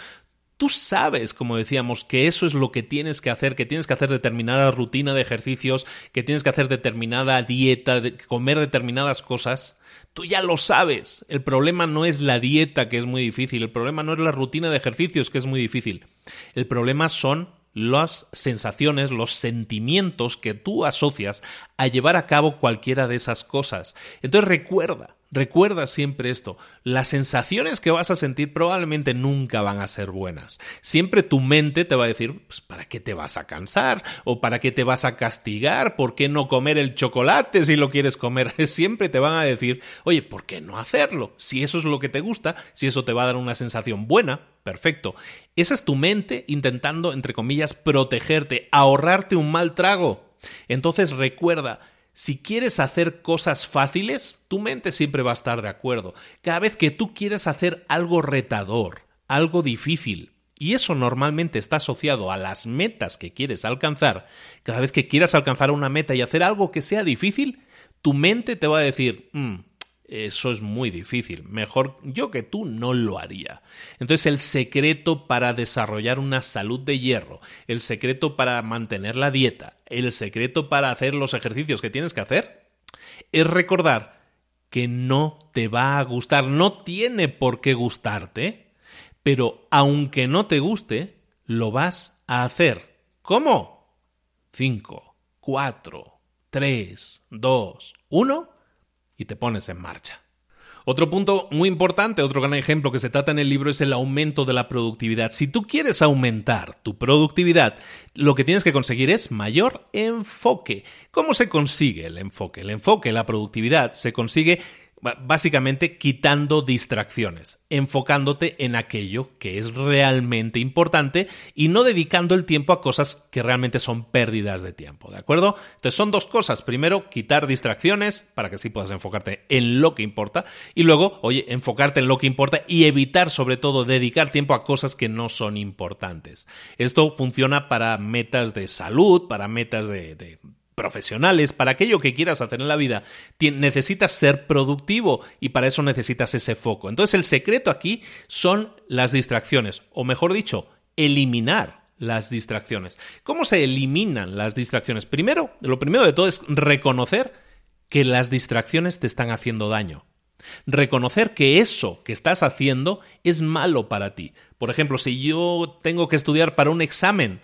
Tú sabes, como decíamos, que eso es lo que tienes que hacer, que tienes que hacer determinada rutina de ejercicios, que tienes que hacer determinada dieta, comer determinadas cosas. Tú ya lo sabes. El problema no es la dieta, que es muy difícil. El problema no es la rutina de ejercicios, que es muy difícil. El problema son las sensaciones, los sentimientos que tú asocias a llevar a cabo cualquiera de esas cosas. Entonces recuerda, Recuerda siempre esto, las sensaciones que vas a sentir probablemente nunca van a ser buenas. Siempre tu mente te va a decir, pues, ¿para qué te vas a cansar? ¿O para qué te vas a castigar? ¿Por qué no comer el chocolate si lo quieres comer? [LAUGHS] Siempre te van a decir, oye, ¿por qué no hacerlo? Si eso es lo que te gusta, si eso te va a dar una sensación buena, perfecto. Esa es tu mente intentando, entre comillas, protegerte, ahorrarte un mal trago. Entonces recuerda, si quieres hacer cosas fáciles, tu mente siempre va a estar de acuerdo. Cada vez que tú quieres hacer algo retador, algo difícil, y eso normalmente está asociado a las metas que quieres alcanzar, cada vez que quieras alcanzar una meta y hacer algo que sea difícil, tu mente te va a decir, mm, eso es muy difícil. Mejor yo que tú no lo haría. Entonces el secreto para desarrollar una salud de hierro, el secreto para mantener la dieta, el secreto para hacer los ejercicios que tienes que hacer, es recordar que no te va a gustar, no tiene por qué gustarte, pero aunque no te guste, lo vas a hacer. ¿Cómo? 5, 4, 3, 2, 1 y te pones en marcha. Otro punto muy importante, otro gran ejemplo que se trata en el libro es el aumento de la productividad. Si tú quieres aumentar tu productividad, lo que tienes que conseguir es mayor enfoque. ¿Cómo se consigue el enfoque? El enfoque, la productividad, se consigue básicamente quitando distracciones, enfocándote en aquello que es realmente importante y no dedicando el tiempo a cosas que realmente son pérdidas de tiempo, ¿de acuerdo? Entonces son dos cosas. Primero, quitar distracciones para que así puedas enfocarte en lo que importa y luego, oye, enfocarte en lo que importa y evitar sobre todo dedicar tiempo a cosas que no son importantes. Esto funciona para metas de salud, para metas de, de profesionales, para aquello que quieras hacer en la vida, necesitas ser productivo y para eso necesitas ese foco. Entonces el secreto aquí son las distracciones, o mejor dicho, eliminar las distracciones. ¿Cómo se eliminan las distracciones? Primero, lo primero de todo es reconocer que las distracciones te están haciendo daño. Reconocer que eso que estás haciendo es malo para ti. Por ejemplo, si yo tengo que estudiar para un examen,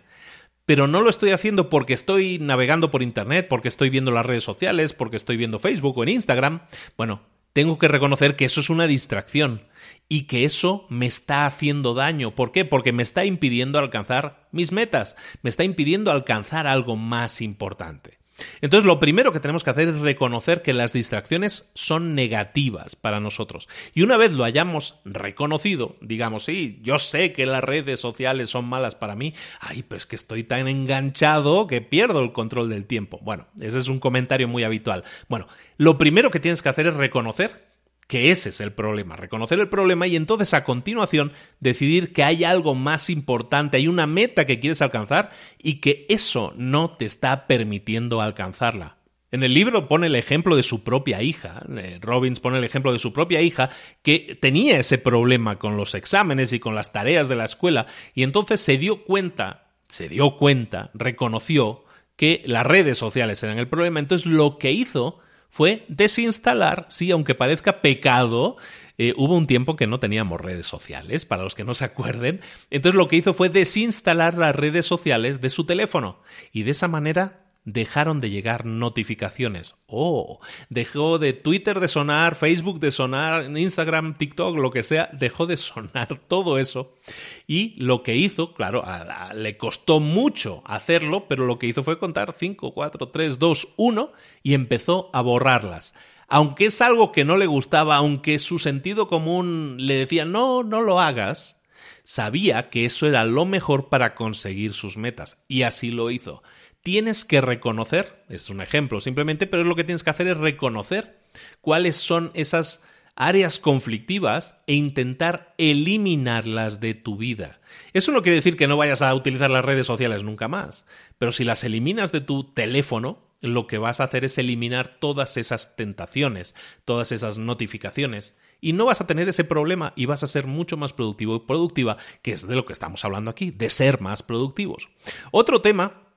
pero no lo estoy haciendo porque estoy navegando por Internet, porque estoy viendo las redes sociales, porque estoy viendo Facebook o en Instagram. Bueno, tengo que reconocer que eso es una distracción y que eso me está haciendo daño. ¿Por qué? Porque me está impidiendo alcanzar mis metas, me está impidiendo alcanzar algo más importante. Entonces, lo primero que tenemos que hacer es reconocer que las distracciones son negativas para nosotros. Y una vez lo hayamos reconocido, digamos, sí, yo sé que las redes sociales son malas para mí, ay, pues que estoy tan enganchado que pierdo el control del tiempo. Bueno, ese es un comentario muy habitual. Bueno, lo primero que tienes que hacer es reconocer que ese es el problema, reconocer el problema y entonces a continuación decidir que hay algo más importante, hay una meta que quieres alcanzar y que eso no te está permitiendo alcanzarla. En el libro pone el ejemplo de su propia hija, eh, Robbins pone el ejemplo de su propia hija, que tenía ese problema con los exámenes y con las tareas de la escuela, y entonces se dio cuenta, se dio cuenta, reconoció que las redes sociales eran el problema, entonces lo que hizo fue desinstalar, sí, aunque parezca pecado, eh, hubo un tiempo que no teníamos redes sociales, para los que no se acuerden. Entonces lo que hizo fue desinstalar las redes sociales de su teléfono y de esa manera dejaron de llegar notificaciones. Oh, dejó de Twitter de sonar, Facebook de sonar, Instagram, TikTok, lo que sea, dejó de sonar [LAUGHS] todo eso. Y lo que hizo, claro, le costó mucho hacerlo, pero lo que hizo fue contar 5, 4, 3, 2, 1 y empezó a borrarlas. Aunque es algo que no le gustaba, aunque su sentido común le decía no, no lo hagas, sabía que eso era lo mejor para conseguir sus metas. Y así lo hizo tienes que reconocer, es un ejemplo simplemente, pero lo que tienes que hacer es reconocer cuáles son esas áreas conflictivas e intentar eliminarlas de tu vida. Eso no quiere decir que no vayas a utilizar las redes sociales nunca más, pero si las eliminas de tu teléfono, lo que vas a hacer es eliminar todas esas tentaciones, todas esas notificaciones, y no vas a tener ese problema y vas a ser mucho más productivo y productiva, que es de lo que estamos hablando aquí, de ser más productivos. Otro tema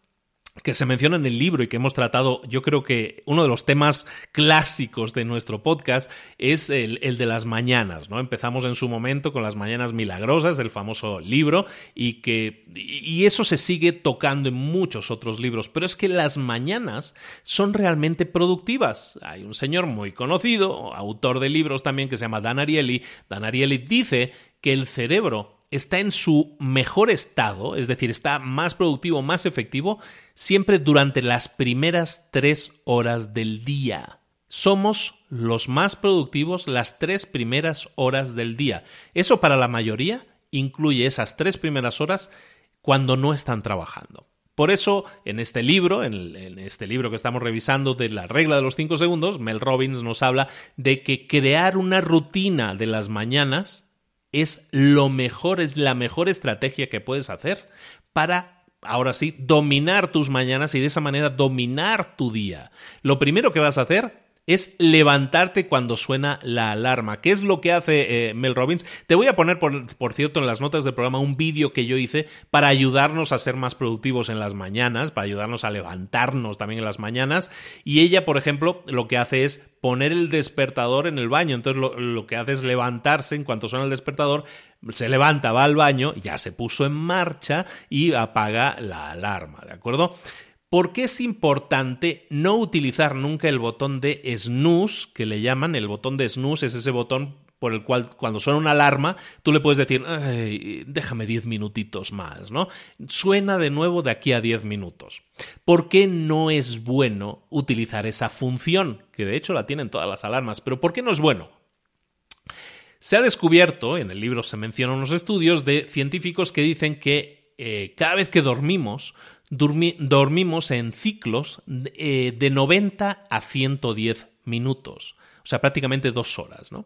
que se menciona en el libro y que hemos tratado, yo creo que uno de los temas clásicos de nuestro podcast es el, de las mañanas, ¿no? Empezamos en su momento con las mañanas milagrosas, el famoso libro, y que y eso se sigue tocando en muchos otros libros, pero es que las mañanas son realmente productivas. Hay un señor muy conocido, autor de libros también, que se llama Dan Ariely. Dan Ariely dice que el cerebro está en su mejor estado, es decir, está más productivo, más efectivo, siempre durante las primeras tres horas del día. Somos los más productivos las tres primeras horas del día. Eso para la mayoría incluye esas tres primeras horas cuando no están trabajando. Por eso, en este libro, en, este libro que estamos revisando de la regla de los cinco segundos, Mel Robbins nos habla de que crear una rutina de las mañanas es lo mejor, es la mejor estrategia que puedes hacer para ahora sí, dominar tus mañanas y de esa manera dominar tu día. Lo primero que vas a hacer es levantarte cuando suena la alarma. ¿Qué es lo que hace eh, Mel Robbins? Te voy a poner, por, cierto, en las notas del programa un vídeo que yo hice para ayudarnos a ser más productivos en las mañanas, para ayudarnos a levantarnos también en las mañanas. Y ella, por ejemplo, lo que hace es poner el despertador en el baño. Entonces lo, lo que hace es levantarse en cuanto suena el despertador, se levanta, va al baño, ya se puso en marcha y apaga la alarma, ¿de acuerdo? ¿Por qué es importante no utilizar nunca el botón de snooze, que le llaman? El botón de snooze es ese botón por el cual cuando suena una alarma, tú le puedes decir, déjame diez minutitos más, ¿no? Suena de nuevo de aquí a diez minutos. ¿Por qué no es bueno utilizar esa función? Que de hecho la tienen todas las alarmas, pero ¿por qué no es bueno? Se ha descubierto, en el libro se mencionan unos estudios de científicos que dicen que eh, cada vez que dormimos, dormimos en ciclos eh, de 90 a 110 minutos. O sea, prácticamente dos horas, ¿no?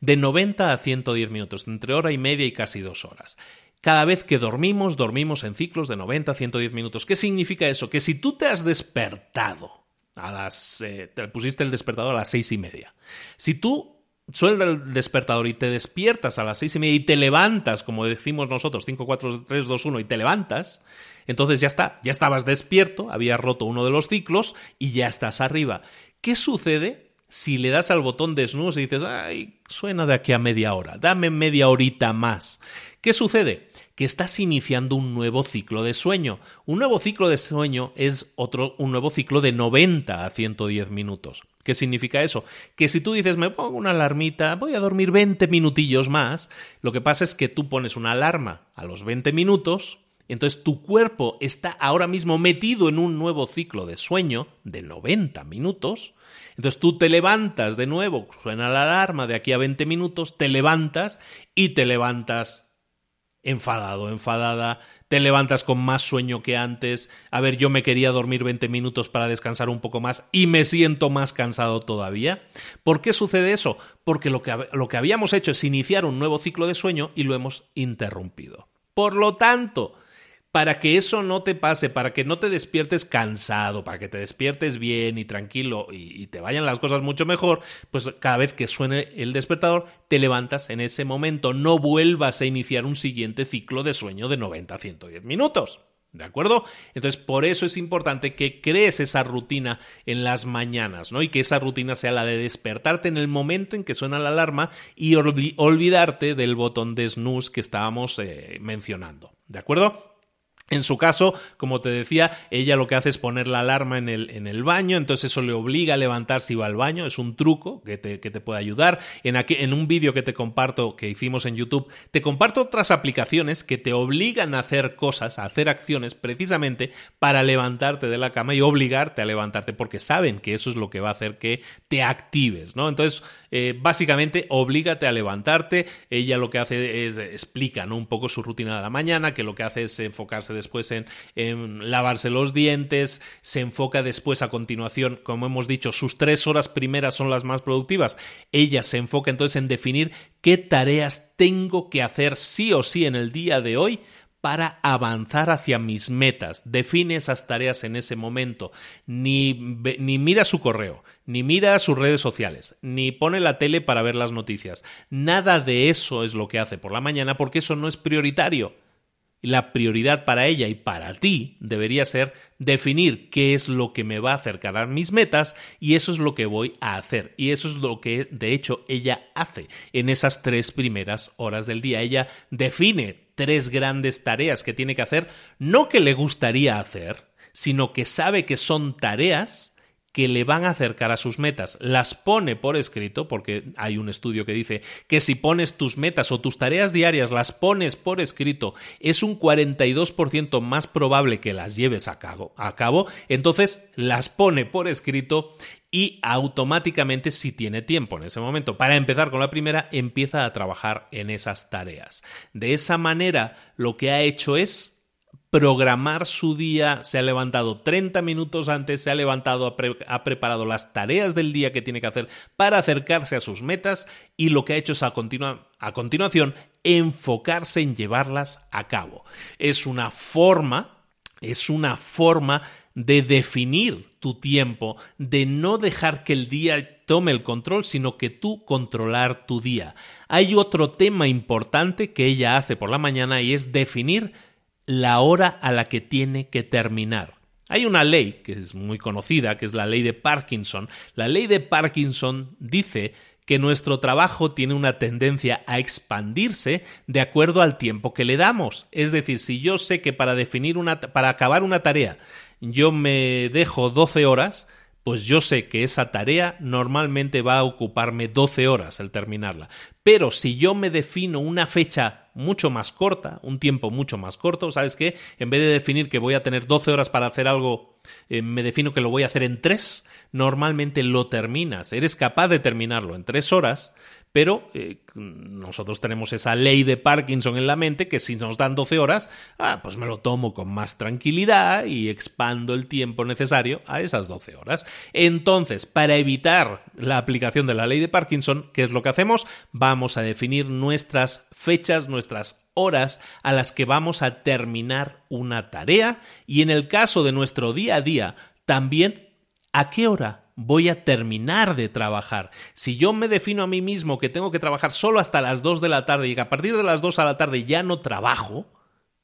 De 90 a 110 minutos, entre hora y media y casi dos horas. Cada vez que dormimos, dormimos en ciclos de 90 a 110 minutos. ¿Qué significa eso? Que si tú te has despertado a las... Eh, te pusiste el despertador a las seis y media. Si tú suelda el despertador y te despiertas a las seis y media y te levantas, como decimos nosotros, 5, 4, 3, 2, 1, y te levantas, entonces ya está, ya estabas despierto, habías roto uno de los ciclos y ya estás arriba. ¿Qué sucede si le das al botón de snooze y dices, ay, suena de aquí a media hora, dame media horita más? ¿Qué sucede? Que estás iniciando un nuevo ciclo de sueño. Un nuevo ciclo de sueño es otro, un nuevo ciclo de 90 a 110 minutos. ¿Qué significa eso? Que si tú dices, me pongo una alarmita, voy a dormir 20 minutillos más, lo que pasa es que tú pones una alarma a los 20 minutos, entonces tu cuerpo está ahora mismo metido en un nuevo ciclo de sueño de 90 minutos. Entonces tú te levantas de nuevo, suena la alarma de aquí a 20 minutos, te levantas y te levantas enfadado, enfadada, te levantas con más sueño que antes. A ver, yo me quería dormir 20 minutos para descansar un poco más y me siento más cansado todavía. ¿Por qué sucede eso? Porque lo que, lo que habíamos hecho es iniciar un nuevo ciclo de sueño y lo hemos interrumpido. Por lo tanto, para que eso no te pase, para que no te despiertes cansado, para que te despiertes bien y tranquilo y, te vayan las cosas mucho mejor, pues cada vez que suene el despertador, te levantas en ese momento, no vuelvas a iniciar un siguiente ciclo de sueño de 90 a 110 minutos. ¿De acuerdo? Entonces, por eso es importante que crees esa rutina en las mañanas, ¿no? Y que esa rutina sea la de despertarte en el momento en que suena la alarma y olvidarte del botón de snooze que estábamos eh, mencionando. ¿De acuerdo? En su caso, como te decía, ella lo que hace es poner la alarma en el, en el baño, entonces eso le obliga a levantarse y va al baño, es un truco que te, que te puede ayudar. En, en un vídeo que te comparto, que hicimos en YouTube, te comparto otras aplicaciones que te obligan a hacer cosas, a hacer acciones precisamente para levantarte de la cama y obligarte a levantarte, porque saben que eso es lo que va a hacer que te actives, ¿no? Entonces, eh, básicamente, oblígate a levantarte, ella lo que hace es, explica, ¿no? Un poco su rutina de la mañana, que lo que hace es enfocarse después en, lavarse los dientes, se enfoca después a continuación, como hemos dicho, sus tres horas primeras son las más productivas. Ella se enfoca entonces en definir qué tareas tengo que hacer sí o sí en el día de hoy para avanzar hacia mis metas. Define esas tareas en ese momento. Ni, ni, mira su correo, ni mira sus redes sociales, ni pone la tele para ver las noticias. Nada de eso es lo que hace por la mañana porque eso no es prioritario la prioridad para ella y para ti debería ser definir qué es lo que me va a acercar a mis metas y eso es lo que voy a hacer. Y eso es lo que de hecho ella hace en esas tres primeras horas del día. Ella define tres grandes tareas que tiene que hacer, no que le gustaría hacer, sino que sabe que son tareas que le van a acercar a sus metas. Las pone por escrito, porque hay un estudio que dice que si pones tus metas o tus tareas diarias, las pones por escrito, es un 42% más probable que las lleves a cabo, a cabo. Entonces las pone por escrito y automáticamente si tiene tiempo en ese momento para empezar con la primera, empieza a trabajar en esas tareas. De esa manera, lo que ha hecho es programar su día, se ha levantado 30 minutos antes, se ha levantado, ha, preparado las tareas del día que tiene que hacer para acercarse a sus metas y lo que ha hecho es a, a continuación enfocarse en llevarlas a cabo. Es una forma, es una forma de definir tu tiempo, de no dejar que el día tome el control, sino que tú controlar tu día. Hay otro tema importante que ella hace por la mañana y es definir la hora a la que tiene que terminar. Hay una ley que es muy conocida, que es la ley de Parkinson. La ley de Parkinson dice que nuestro trabajo tiene una tendencia a expandirse de acuerdo al tiempo que le damos. Es decir, si yo sé que para definir una para acabar una tarea yo me dejo 12 horas, pues yo sé que esa tarea normalmente va a ocuparme 12 horas al terminarla. Pero si yo me defino una fecha mucho más corta, un tiempo mucho más corto, ¿sabes qué? En vez de definir que voy a tener 12 horas para hacer algo, eh, me defino que lo voy a hacer en 3, normalmente lo terminas. Eres capaz de terminarlo en 3 horas, pero eh, nosotros tenemos esa ley de Parkinson en la mente que si nos dan 12 horas, ah, pues me lo tomo con más tranquilidad y expando el tiempo necesario a esas 12 horas. Entonces, para evitar la aplicación de la ley de Parkinson, ¿qué es lo que hacemos? Vamos a definir nuestras fechas, nuestras horas a las que vamos a terminar una tarea y en el caso de nuestro día a día, también a qué hora voy a terminar de trabajar. Si yo me defino a mí mismo que tengo que trabajar solo hasta las 2 de la tarde y que a partir de las 2 a la tarde ya no trabajo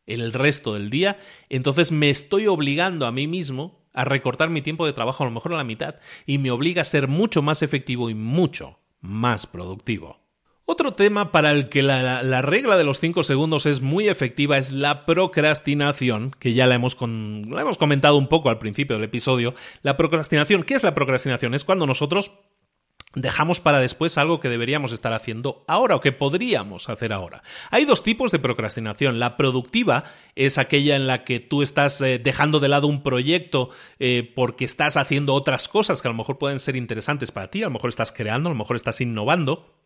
el resto del día, entonces me estoy obligando a mí mismo a recortar mi tiempo de trabajo a lo mejor a la mitad y me obliga a ser mucho más efectivo y mucho más productivo. Otro tema para el que la, regla de los 5 segundos es muy efectiva es la procrastinación, que ya la hemos, comentado un poco al principio del episodio. La procrastinación, ¿qué es la procrastinación? Es cuando nosotros dejamos para después algo que deberíamos estar haciendo ahora o que podríamos hacer ahora. Hay dos tipos de procrastinación. La productiva es aquella en la que tú estás eh, dejando de lado un proyecto eh, porque estás haciendo otras cosas que a lo mejor pueden ser interesantes para ti, a lo mejor estás creando, a lo mejor estás innovando.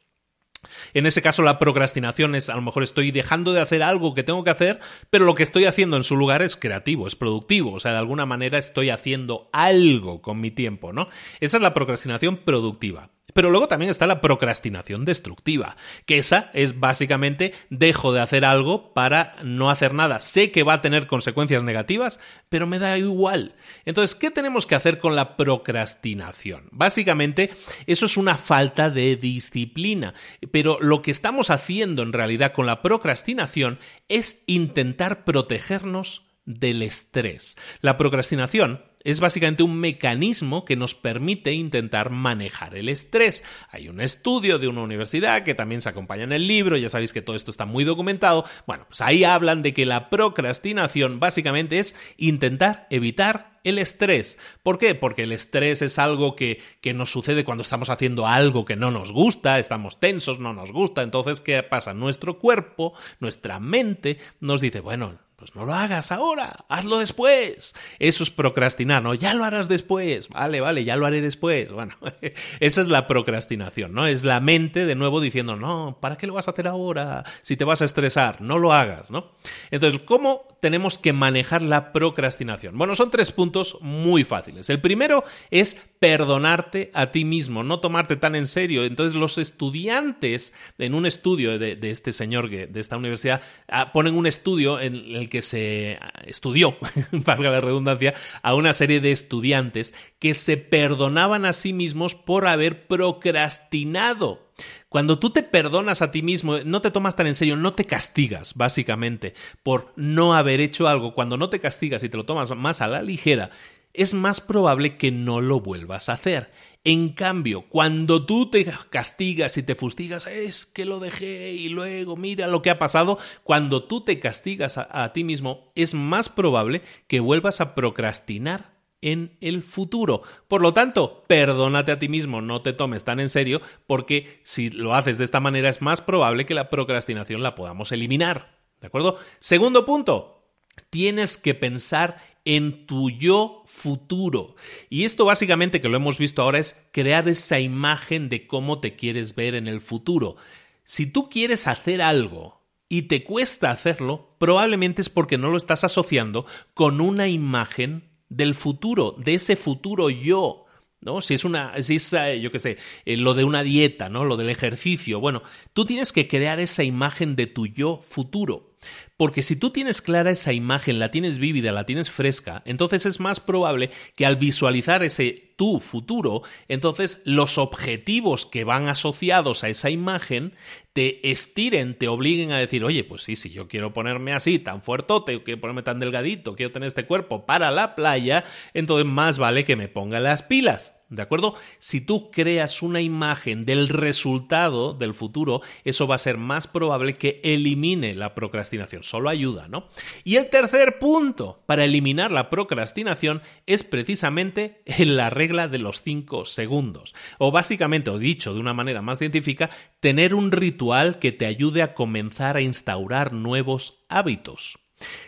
En ese caso, la procrastinación es a lo mejor estoy dejando de hacer algo que tengo que hacer, pero lo que estoy haciendo en su lugar es creativo, es productivo. O sea, de alguna manera estoy haciendo algo con mi tiempo, ¿no? Esa es la procrastinación productiva. Pero luego también está la procrastinación destructiva, que esa es básicamente dejo de hacer algo para no hacer nada. Sé que va a tener consecuencias negativas, pero me da igual. Entonces, ¿qué tenemos que hacer con la procrastinación? Básicamente, eso es una falta de disciplina, pero lo que estamos haciendo en realidad con la procrastinación es intentar protegernos del estrés. La procrastinación es básicamente un mecanismo que nos permite intentar manejar el estrés. Hay un estudio de una universidad que también se acompaña en el libro, ya sabéis que todo esto está muy documentado. Bueno, pues ahí hablan de que la procrastinación básicamente es intentar evitar el estrés. ¿Por qué? Porque el estrés es algo que, que, nos sucede cuando estamos haciendo algo que no nos gusta, estamos tensos, no nos gusta. Entonces, ¿qué pasa? Nuestro cuerpo, nuestra mente nos dice, bueno, pues no lo hagas ahora, hazlo después. Eso es procrastinar, ¿no? Ya lo harás después. Vale, vale, ya lo haré después. Bueno, [LAUGHS] esa es la procrastinación, ¿no? Es la mente de nuevo diciendo, no, ¿para qué lo vas a hacer ahora? Si te vas a estresar, no lo hagas, ¿no? Entonces, ¿cómo tenemos que manejar la procrastinación? Bueno, son tres puntos muy fáciles. El primero es perdonarte a ti mismo, no tomarte tan en serio. Entonces, los estudiantes, en un estudio de, este señor, de esta universidad, ah, ponen un estudio en el que se estudió, [LAUGHS] valga la redundancia, a una serie de estudiantes que se perdonaban a sí mismos por haber procrastinado. Cuando tú te perdonas a ti mismo, no te tomas tan en serio, no te castigas, básicamente, por no haber hecho algo. Cuando no te castigas y te lo tomas más a la ligera, es más probable que no lo vuelvas a hacer. En cambio, cuando tú te castigas y te fustigas, es que lo dejé y luego mira lo que ha pasado, cuando tú te castigas a, ti mismo, es más probable que vuelvas a procrastinar en el futuro. Por lo tanto, perdónate a ti mismo, no te tomes tan en serio, porque si lo haces de esta manera es más probable que la procrastinación la podamos eliminar. ¿De acuerdo? Segundo punto, tienes que pensar en tu yo futuro. Y esto básicamente que lo hemos visto ahora es crear esa imagen de cómo te quieres ver en el futuro. Si tú quieres hacer algo y te cuesta hacerlo, probablemente es porque no lo estás asociando con una imagen del futuro, de ese futuro yo. ¿No? Si es una, si es, eh, yo qué sé, eh, lo de una dieta, ¿no? Lo del ejercicio. Bueno, tú tienes que crear esa imagen de tu yo futuro. Porque si tú tienes clara esa imagen, la tienes vívida, la tienes fresca, entonces es más probable que al visualizar ese tu futuro, entonces los objetivos que van asociados a esa imagen te estiren, te obliguen a decir, oye, pues sí, si yo quiero ponerme así, tan fuertote, quiero ponerme tan delgadito, quiero tener este cuerpo para la playa, entonces más vale que me ponga las pilas. ¿De acuerdo? Si tú creas una imagen del resultado del futuro, eso va a ser más probable que elimine la procrastinación. Solo ayuda, ¿no? Y el tercer punto para eliminar la procrastinación es precisamente la regla de los 5 segundos. O básicamente, o dicho de una manera más científica, tener un ritual que te ayude a comenzar a instaurar nuevos hábitos.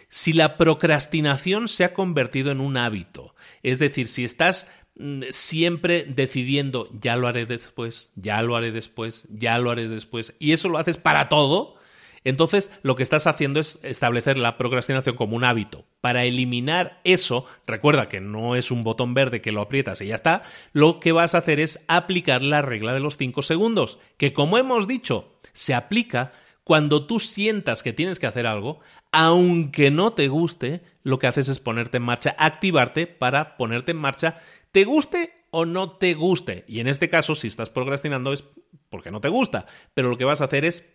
Si la procrastinación se ha convertido en un hábito, es decir, si estás siempre decidiendo ya lo haré después, ya lo haré después, ya lo haré después, y eso lo haces para todo, entonces lo que estás haciendo es establecer la procrastinación como un hábito. Para eliminar eso, recuerda que no es un botón verde que lo aprietas y ya está, lo que vas a hacer es aplicar la regla de los 5 segundos, que como hemos dicho, se aplica cuando tú sientas que tienes que hacer algo, aunque no te guste, lo que haces es ponerte en marcha, activarte para ponerte en marcha te guste o no te guste. Y en este caso, si estás procrastinando es porque no te gusta, pero lo que vas a hacer es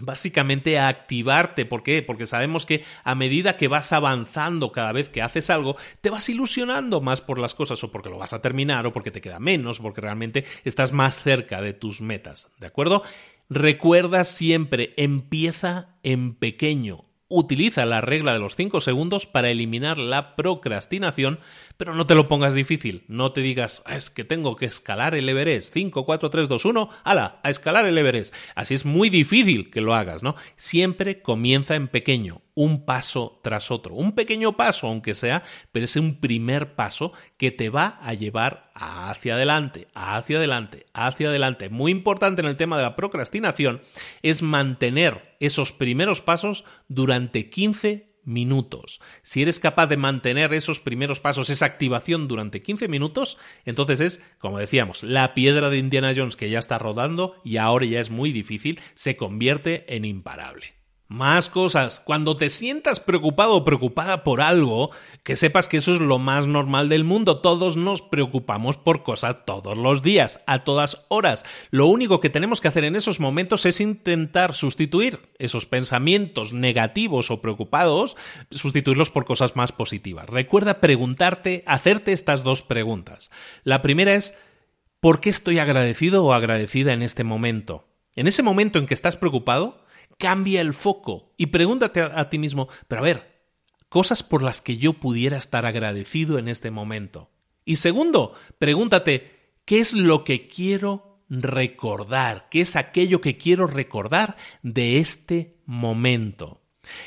básicamente activarte. ¿Por qué? Porque sabemos que a medida que vas avanzando cada vez que haces algo, te vas ilusionando más por las cosas o porque lo vas a terminar o porque te queda menos, porque realmente estás más cerca de tus metas. ¿De acuerdo? Recuerda siempre, empieza en pequeño. Utiliza la regla de los 5 segundos para eliminar la procrastinación, pero no te lo pongas difícil. No te digas, ah, es que tengo que escalar el Everest. 5, 4, 3, 2, 1, ¡hala! A escalar el Everest. Así es muy difícil que lo hagas, ¿no? Siempre comienza en pequeño un paso tras otro. Un pequeño paso, aunque sea, pero es un primer paso que te va a llevar hacia adelante, hacia adelante, hacia adelante. Muy importante en el tema de la procrastinación es mantener esos primeros pasos durante 15 minutos. Si eres capaz de mantener esos primeros pasos, esa activación durante 15 minutos, entonces es, como decíamos, la piedra de Indiana Jones que ya está rodando y ahora ya es muy difícil, se convierte en imparable. Más cosas. Cuando te sientas preocupado o preocupada por algo, que sepas que eso es lo más normal del mundo. Todos nos preocupamos por cosas todos los días, a todas horas. Lo único que tenemos que hacer en esos momentos es intentar sustituir esos pensamientos negativos o preocupados, sustituirlos por cosas más positivas. Recuerda preguntarte, hacerte estas dos preguntas. La primera es, ¿por qué estoy agradecido o agradecida en este momento? En ese momento en que estás preocupado, cambia el foco y pregúntate a, ti mismo, pero a ver, cosas por las que yo pudiera estar agradecido en este momento. Y segundo, pregúntate, ¿qué es lo que quiero recordar? ¿Qué es aquello que quiero recordar de este momento?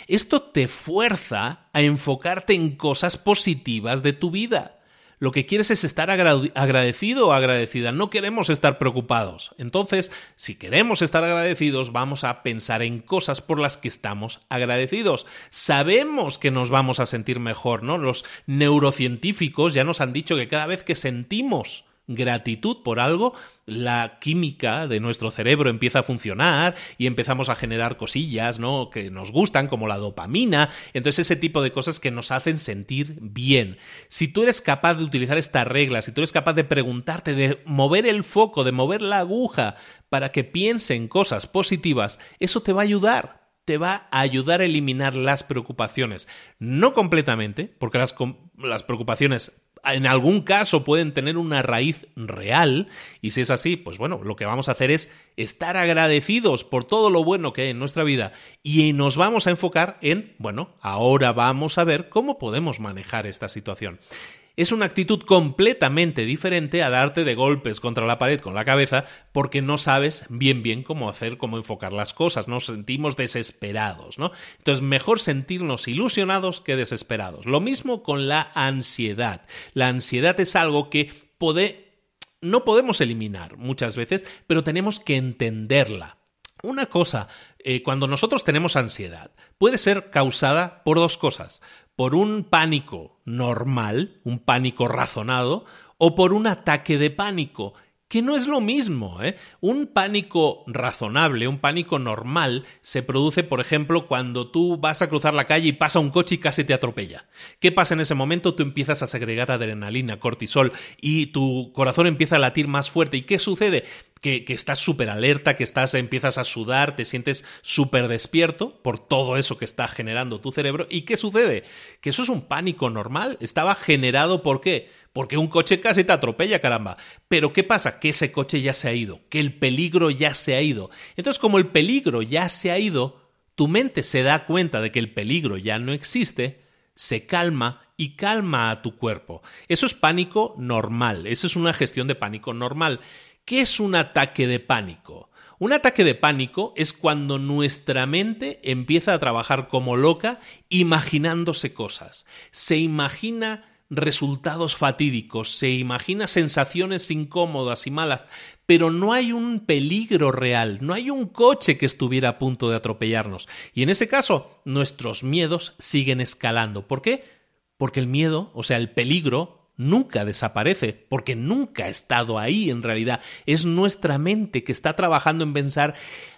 Esto te fuerza a enfocarte en cosas positivas de tu vida lo que quieres es estar agradecido o agradecida, no queremos estar preocupados. Entonces, si queremos estar agradecidos, vamos a pensar en cosas por las que estamos agradecidos. Sabemos que nos vamos a sentir mejor, ¿no? Los neurocientíficos ya nos han dicho que cada vez que sentimos gratitud por algo, la química de nuestro cerebro empieza a funcionar y empezamos a generar cosillas, ¿no? que nos gustan, como la dopamina, entonces ese tipo de cosas que nos hacen sentir bien. Si tú eres capaz de utilizar esta regla, si tú eres capaz de preguntarte, de mover el foco, de mover la aguja para que piense en cosas positivas, eso te va a ayudar te va a ayudar a eliminar las preocupaciones. No completamente, porque las preocupaciones en algún caso pueden tener una raíz real y si es así, pues bueno, lo que vamos a hacer es estar agradecidos por todo lo bueno que hay en nuestra vida y nos vamos a enfocar en, bueno, ahora vamos a ver cómo podemos manejar esta situación es una actitud completamente diferente a darte de golpes contra la pared con la cabeza porque no sabes bien bien cómo hacer, cómo enfocar las cosas, nos sentimos desesperados, ¿no? Entonces, mejor sentirnos ilusionados que desesperados. Lo mismo con la ansiedad. La ansiedad es algo que puede no podemos eliminar muchas veces, pero tenemos que entenderla. Una cosa, eh, cuando nosotros tenemos ansiedad, puede ser causada por dos cosas. Por un pánico normal, un pánico razonado, o por un ataque de pánico, que no es lo mismo. ¿eh? Un pánico razonable, un pánico normal, se produce, por ejemplo, cuando tú vas a cruzar la calle y pasa un coche y casi te atropella. ¿Qué pasa en ese momento? Tú empiezas a segregar adrenalina, cortisol, y tu corazón empieza a latir más fuerte. ¿Y qué sucede? Que, estás súper alerta, que estás, empiezas a sudar, te sientes súper despierto por todo eso que está generando tu cerebro. ¿Y qué sucede? Que eso es un pánico normal. Estaba generado por qué? Porque un coche casi te atropella, caramba. Pero ¿qué pasa? Que ese coche ya se ha ido, que el peligro ya se ha ido. Entonces, como el peligro ya se ha ido, tu mente se da cuenta de que el peligro ya no existe, se calma y calma a tu cuerpo. Eso es pánico normal, eso es una gestión de pánico normal. ¿Qué es un ataque de pánico? Un ataque de pánico es cuando nuestra mente empieza a trabajar como loca imaginándose cosas. Se imagina resultados fatídicos, se imagina sensaciones incómodas y malas, pero no hay un peligro real, no hay un coche que estuviera a punto de atropellarnos. Y en ese caso, nuestros miedos siguen escalando. ¿Por qué? Porque el miedo, o sea, el peligro, nunca desaparece, porque nunca ha estado ahí en realidad. Es nuestra mente que está trabajando en pensar,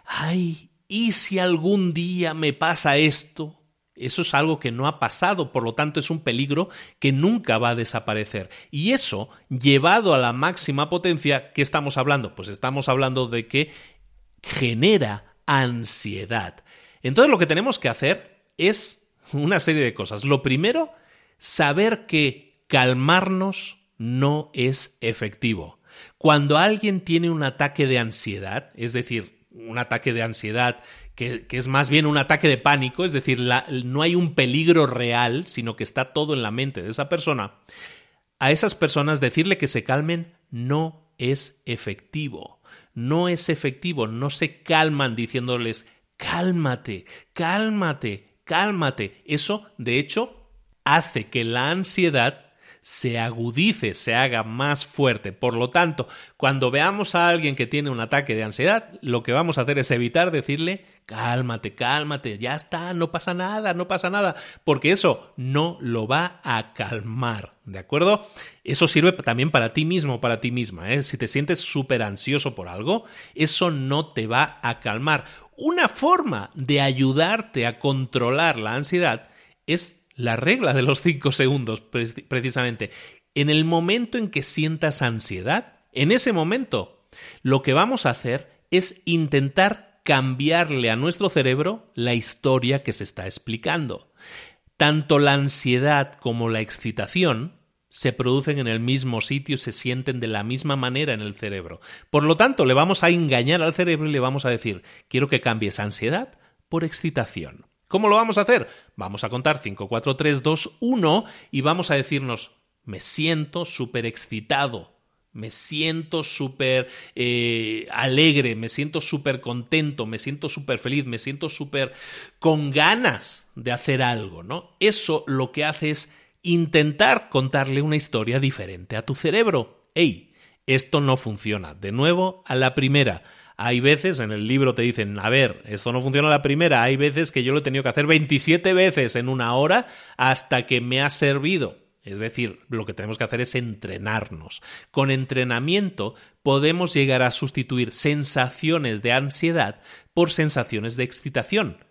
ay, ¿y si algún día me pasa esto? Eso es algo que no ha pasado, por lo tanto es un peligro que nunca va a desaparecer. Y eso, llevado a la máxima potencia, ¿qué estamos hablando? Pues estamos hablando de que genera ansiedad. Entonces lo que tenemos que hacer es una serie de cosas. Lo primero, saber que calmarnos no es efectivo. Cuando alguien tiene un ataque de ansiedad, es decir, un ataque de ansiedad que, es más bien un ataque de pánico, es decir, no hay un peligro real, sino que está todo en la mente de esa persona, a esas personas decirle que se calmen no es efectivo. No es efectivo, no se calman diciéndoles cálmate, cálmate, cálmate. Eso, de hecho, hace que la ansiedad se agudice, se haga más fuerte. Por lo tanto, cuando veamos a alguien que tiene un ataque de ansiedad, lo que vamos a hacer es evitar decirle cálmate, cálmate, ya está, no pasa nada, no pasa nada, porque eso no lo va a calmar, ¿de acuerdo? Eso sirve también para ti mismo, para ti misma, ¿eh? Si te sientes súper ansioso por algo, eso no te va a calmar. Una forma de ayudarte a controlar la ansiedad es la regla de los cinco segundos, precisamente. En el momento en que sientas ansiedad, en ese momento, lo que vamos a hacer es intentar cambiarle a nuestro cerebro la historia que se está explicando. Tanto la ansiedad como la excitación se producen en el mismo sitio, se sienten de la misma manera en el cerebro. Por lo tanto, le vamos a engañar al cerebro y le vamos a decir, quiero que cambies ansiedad por excitación. ¿Cómo lo vamos a hacer? Vamos a contar 5, 4, 3, 2, 1 y vamos a decirnos, me siento súper excitado, me siento súper eh, alegre, me siento súper contento, me siento súper feliz, me siento súper con ganas de hacer algo, ¿no? Eso lo que hace es intentar contarle una historia diferente a tu cerebro. ¡Ey! Esto no funciona. De nuevo, a la primera. Hay veces, en el libro te dicen, a ver, esto no funciona la primera, hay veces que yo lo he tenido que hacer 27 veces en una hora hasta que me ha servido. Es decir, lo que tenemos que hacer es entrenarnos. Con entrenamiento podemos llegar a sustituir sensaciones de ansiedad por sensaciones de excitación.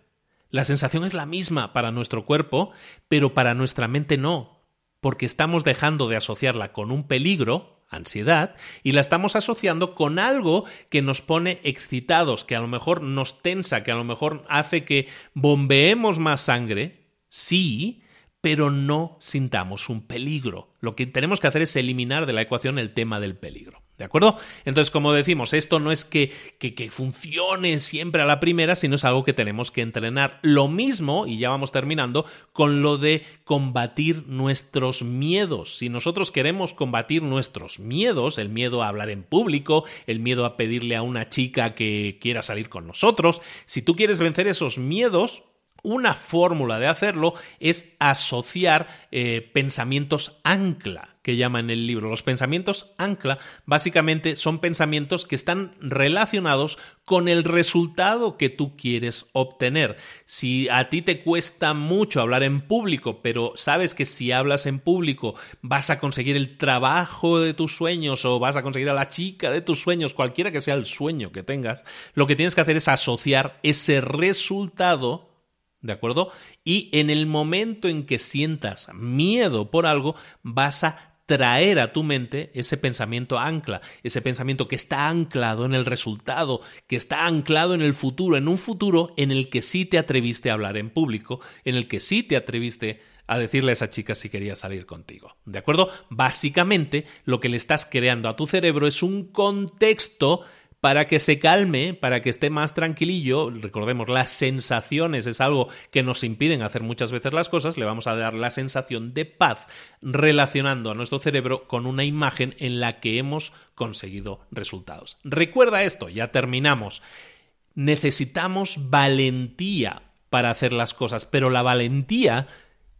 La sensación es la misma para nuestro cuerpo, pero para nuestra mente no, porque estamos dejando de asociarla con un peligro ansiedad, y la estamos asociando con algo que nos pone excitados, que a lo mejor nos tensa, que a lo mejor hace que bombeemos más sangre, sí, pero no sintamos un peligro. Lo que tenemos que hacer es eliminar de la ecuación el tema del peligro. ¿De acuerdo? Entonces, como decimos, esto no es que, que, que, funcione siempre a la primera, sino es algo que tenemos que entrenar. Lo mismo, y ya vamos terminando, con lo de combatir nuestros miedos. Si nosotros queremos combatir nuestros miedos, el miedo a hablar en público, el miedo a pedirle a una chica que quiera salir con nosotros, si tú quieres vencer esos miedos, Una fórmula de hacerlo es asociar eh, pensamientos ancla, que llama en el libro. Los pensamientos ancla básicamente son pensamientos que están relacionados con el resultado que tú quieres obtener. Si a ti te cuesta mucho hablar en público, pero sabes que si hablas en público vas a conseguir el trabajo de tus sueños o vas a conseguir a la chica de tus sueños, cualquiera que sea el sueño que tengas, lo que tienes que hacer es asociar ese resultado ¿De acuerdo? Y en el momento en que sientas miedo por algo, vas a traer a tu mente ese pensamiento ancla, ese pensamiento que está anclado en el resultado, que está anclado en el futuro, en un futuro en el que sí te atreviste a hablar en público, en el que sí te atreviste a decirle a esa chica si quería salir contigo. ¿De acuerdo? Básicamente, lo que le estás creando a tu cerebro es un contexto para que se calme, para que esté más tranquilillo. Recordemos, las sensaciones es algo que nos impiden hacer muchas veces las cosas. Le vamos a dar la sensación de paz relacionando a nuestro cerebro con una imagen en la que hemos conseguido resultados. Recuerda esto, ya terminamos. Necesitamos valentía para hacer las cosas, pero la valentía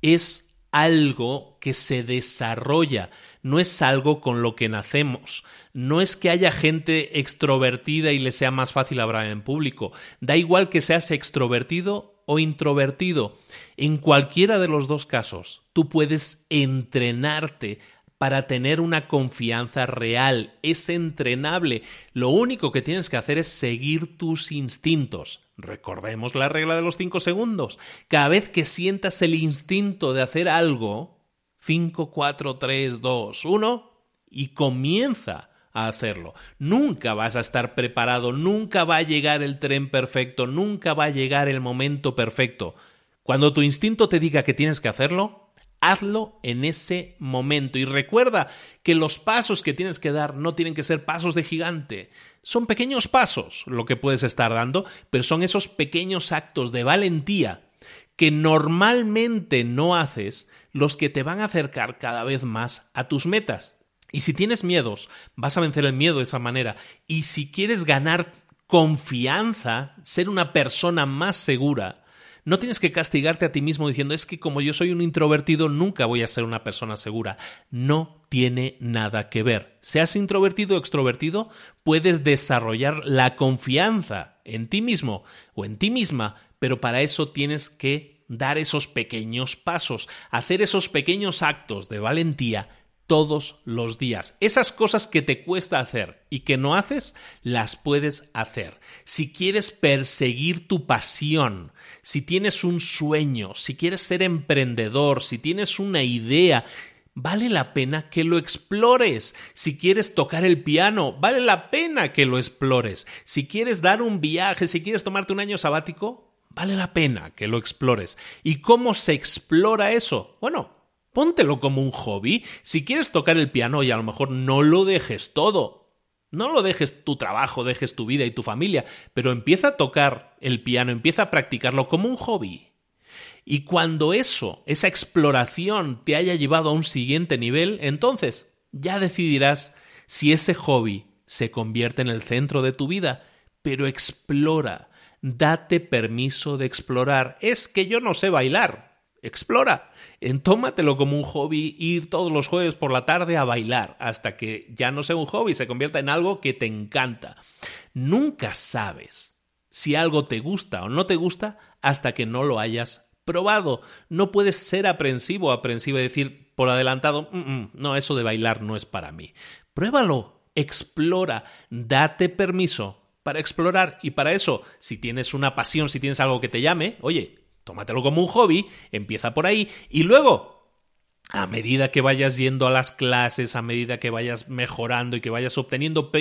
es algo que se desarrolla, no es algo con lo que nacemos, no es que haya gente extrovertida y le sea más fácil hablar en público, da igual que seas extrovertido o introvertido, en cualquiera de los dos casos, tú puedes entrenarte para tener una confianza real, es entrenable, lo único que tienes que hacer es seguir tus instintos, Recordemos la regla de los cinco segundos. Cada vez que sientas el instinto de hacer algo, 5, 4, 3, 2, 1, y comienza a hacerlo. Nunca vas a estar preparado, nunca va a llegar el tren perfecto, nunca va a llegar el momento perfecto. Cuando tu instinto te diga que tienes que hacerlo, hazlo en ese momento. Y recuerda que los pasos que tienes que dar no tienen que ser pasos de gigante. Son pequeños pasos lo que puedes estar dando, pero son esos pequeños actos de valentía que normalmente no haces los que te van a acercar cada vez más a tus metas. Y si tienes miedos, vas a vencer el miedo de esa manera. Y si quieres ganar confianza, ser una persona más segura, no tienes que castigarte a ti mismo diciendo es que como yo soy un introvertido nunca voy a ser una persona segura. No tiene nada que ver. Seas introvertido o extrovertido, puedes desarrollar la confianza en ti mismo o en ti misma, pero para eso tienes que dar esos pequeños pasos, hacer esos pequeños actos de valentía todos los días. Esas cosas que te cuesta hacer y que no haces, las puedes hacer. Si quieres perseguir tu pasión, si tienes un sueño, si quieres ser emprendedor, si tienes una idea, vale la pena que lo explores. Si quieres tocar el piano, vale la pena que lo explores. Si quieres dar un viaje, si quieres tomarte un año sabático, vale la pena que lo explores. ¿Y cómo se explora eso? Bueno, Póntelo como un hobby. Si quieres tocar el piano y a lo mejor no lo dejes todo. No lo dejes tu trabajo, dejes tu vida y tu familia, pero empieza a tocar el piano, empieza a practicarlo como un hobby. Y cuando eso, esa exploración te haya llevado a un siguiente nivel, entonces ya decidirás si ese hobby se convierte en el centro de tu vida. Pero explora, date permiso de explorar. Es que yo no sé bailar. Explora, tómatelo como un hobby, ir todos los jueves por la tarde a bailar, hasta que ya no sea un hobby, se convierta en algo que te encanta. Nunca sabes si algo te gusta o no te gusta hasta que no lo hayas probado. No puedes ser aprensivo o aprensiva y decir por adelantado, mm, mm, no, eso de bailar no es para mí. Pruébalo, explora, date permiso para explorar y para eso, si tienes una pasión, si tienes algo que te llame, oye, tómatelo como un hobby, empieza por ahí y luego a medida que vayas yendo a las clases, a medida que vayas mejorando y que vayas obteniendo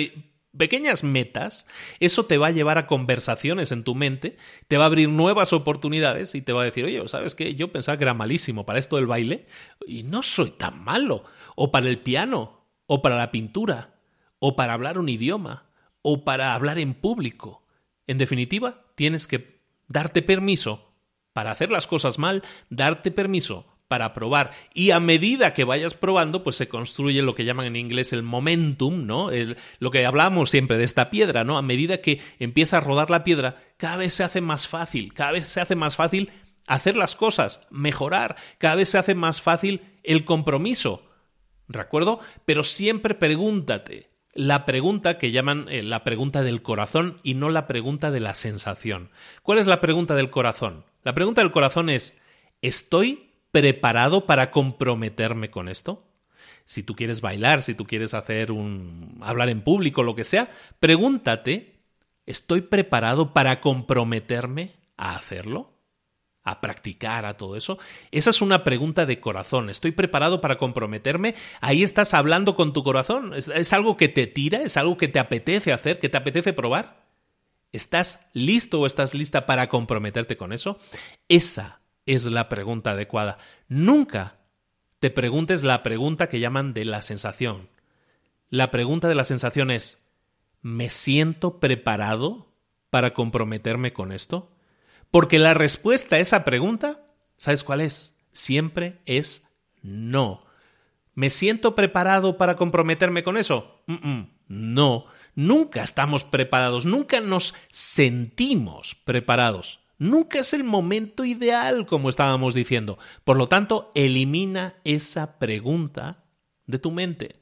pequeñas metas, eso te va a llevar a conversaciones en tu mente, te va a abrir nuevas oportunidades y te va a decir, oye, ¿sabes qué? Yo pensaba que era malísimo para esto del baile y no soy tan malo. O para el piano, o para la pintura, o para hablar un idioma, o para hablar en público. En definitiva, tienes que darte permiso para hacer las cosas mal, darte permiso para probar. Y a medida que vayas probando, pues se construye lo que llaman en inglés el momentum, ¿no? lo que hablamos siempre de esta piedra, ¿no? A medida que empieza a rodar la piedra, cada vez se hace más fácil, cada vez se hace más fácil hacer las cosas, mejorar, cada vez se hace más fácil el compromiso. ¿De acuerdo? Pero siempre pregúntate, la pregunta que llaman eh, la pregunta del corazón y no la pregunta de la sensación. ¿Cuál es la pregunta del corazón? La pregunta del corazón es, ¿estoy preparado para comprometerme con esto? Si tú quieres bailar, si tú quieres hacer un hablar en público, lo que sea, pregúntate, ¿estoy preparado para comprometerme a hacerlo? a practicar, a todo eso? Esa es una pregunta de corazón. ¿Estoy preparado para comprometerme? Ahí estás hablando con tu corazón. ¿Es, algo que te tira? ¿Es algo que te apetece hacer? ¿Que te apetece probar? ¿Estás listo o estás lista para comprometerte con eso? Esa es la pregunta adecuada. Nunca te preguntes la pregunta que llaman de la sensación. La pregunta de la sensación es, ¿me siento preparado para comprometerme con esto? Porque la respuesta a esa pregunta, ¿sabes cuál es? Siempre es no. ¿Me siento preparado para comprometerme con eso? no, nunca estamos preparados, nunca nos sentimos preparados. Nunca es el momento ideal, como estábamos diciendo. Por lo tanto, elimina esa pregunta de tu mente.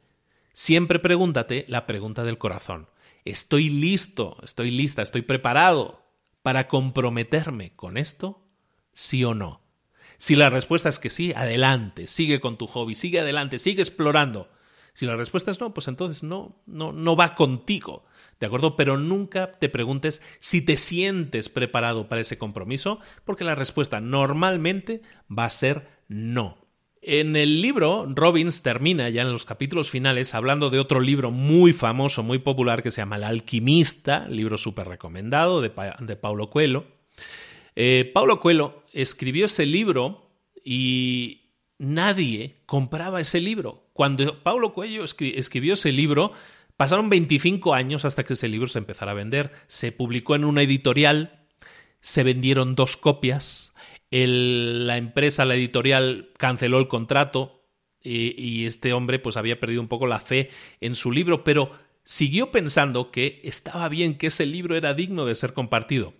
Siempre pregúntate la pregunta del corazón. ¿Estoy listo? ¿Estoy lista? ¿Estoy preparado para comprometerme con esto? ¿Sí o no? Si la respuesta es que sí, adelante, sigue con tu hobby, sigue adelante, sigue explorando. Si la respuesta es no, pues entonces no, no, no va contigo. ¿De acuerdo? Pero nunca te preguntes si te sientes preparado para ese compromiso, porque la respuesta normalmente va a ser no. En el libro, Robbins termina ya en los capítulos finales hablando de otro libro muy famoso, muy popular, que se llama El alquimista, libro súper recomendado de, Paulo Coelho. Eh, Paulo Coelho escribió ese libro y nadie compraba ese libro. Cuando Paulo Coelho escribió ese libro, pasaron 25 años hasta que ese libro se empezara a vender. Se publicó en una editorial, se vendieron dos copias, la empresa, la editorial, canceló el contrato y, este hombre pues había perdido un poco la fe en su libro, pero siguió pensando que estaba bien, que ese libro era digno de ser compartido.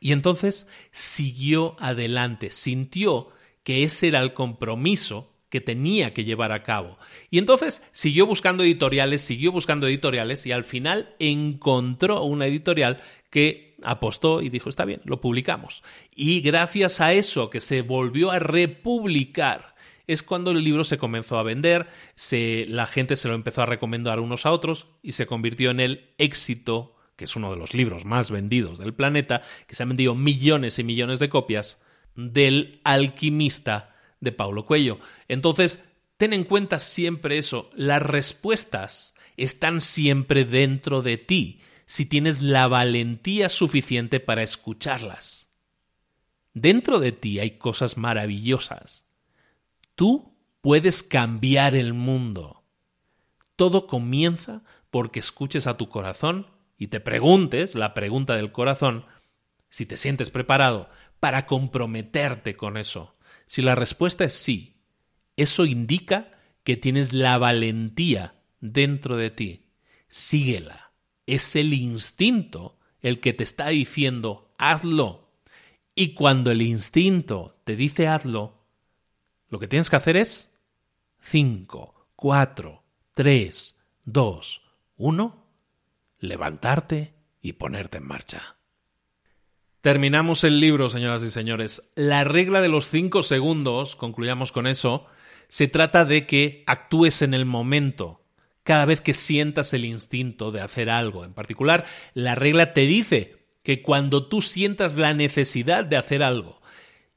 Y entonces siguió adelante, sintió que ese era el compromiso que tenía que llevar a cabo. Y entonces siguió buscando editoriales, siguió buscando editoriales y al final encontró una editorial que apostó y dijo, está bien, lo publicamos. Y gracias a eso que se volvió a republicar, es cuando el libro se comenzó a vender, se, la gente se lo empezó a recomendar unos a otros y se convirtió en el éxito, que es uno de los libros más vendidos del planeta, que se han vendido millones y millones de copias, del alquimista de Paulo Cuello. Entonces, ten en cuenta siempre eso, las respuestas están siempre dentro de ti si tienes la valentía suficiente para escucharlas. Dentro de ti hay cosas maravillosas. Tú puedes cambiar el mundo. Todo comienza porque escuches a tu corazón y te preguntes, la pregunta del corazón, si te sientes preparado para comprometerte con eso. Si la respuesta es sí, eso indica que tienes la valentía dentro de ti. Síguela es el instinto el que te está diciendo hazlo. Y cuando el instinto te dice hazlo, lo que tienes que hacer es 5, 4, 3, 2, 1, levantarte y ponerte en marcha. Terminamos el libro, señoras y señores. La regla de los 5 segundos, concluyamos con eso, se trata de que actúes en el momento cada vez que sientas el instinto de hacer algo. En particular, la regla te dice que cuando tú sientas la necesidad de hacer algo,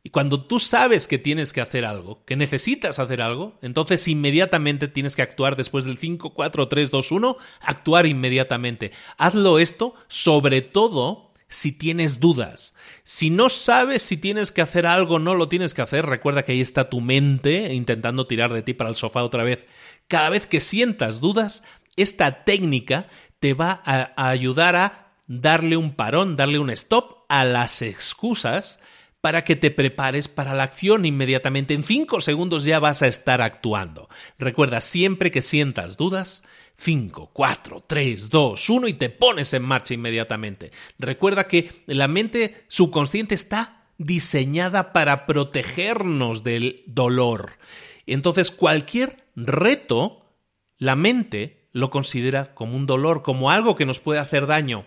y cuando tú sabes que tienes que hacer algo, que necesitas hacer algo, entonces inmediatamente tienes que actuar después del 5, 4, 3, 2, 1, actuar inmediatamente. Hazlo esto sobre todo si tienes dudas. Si no sabes si tienes que hacer algo, no lo tienes que hacer, recuerda que ahí está tu mente intentando tirar de ti para el sofá otra vez. Cada vez que sientas dudas, esta técnica te va a, ayudar a darle un parón, darle un stop a las excusas para que te prepares para la acción inmediatamente. En cinco segundos ya vas a estar actuando. Recuerda, siempre que sientas dudas, 5, 4, 3, 2, 1 y te pones en marcha inmediatamente. Recuerda que la mente subconsciente está diseñada para protegernos del dolor. Entonces, cualquier reto, la mente lo considera como un dolor, como algo que nos puede hacer daño.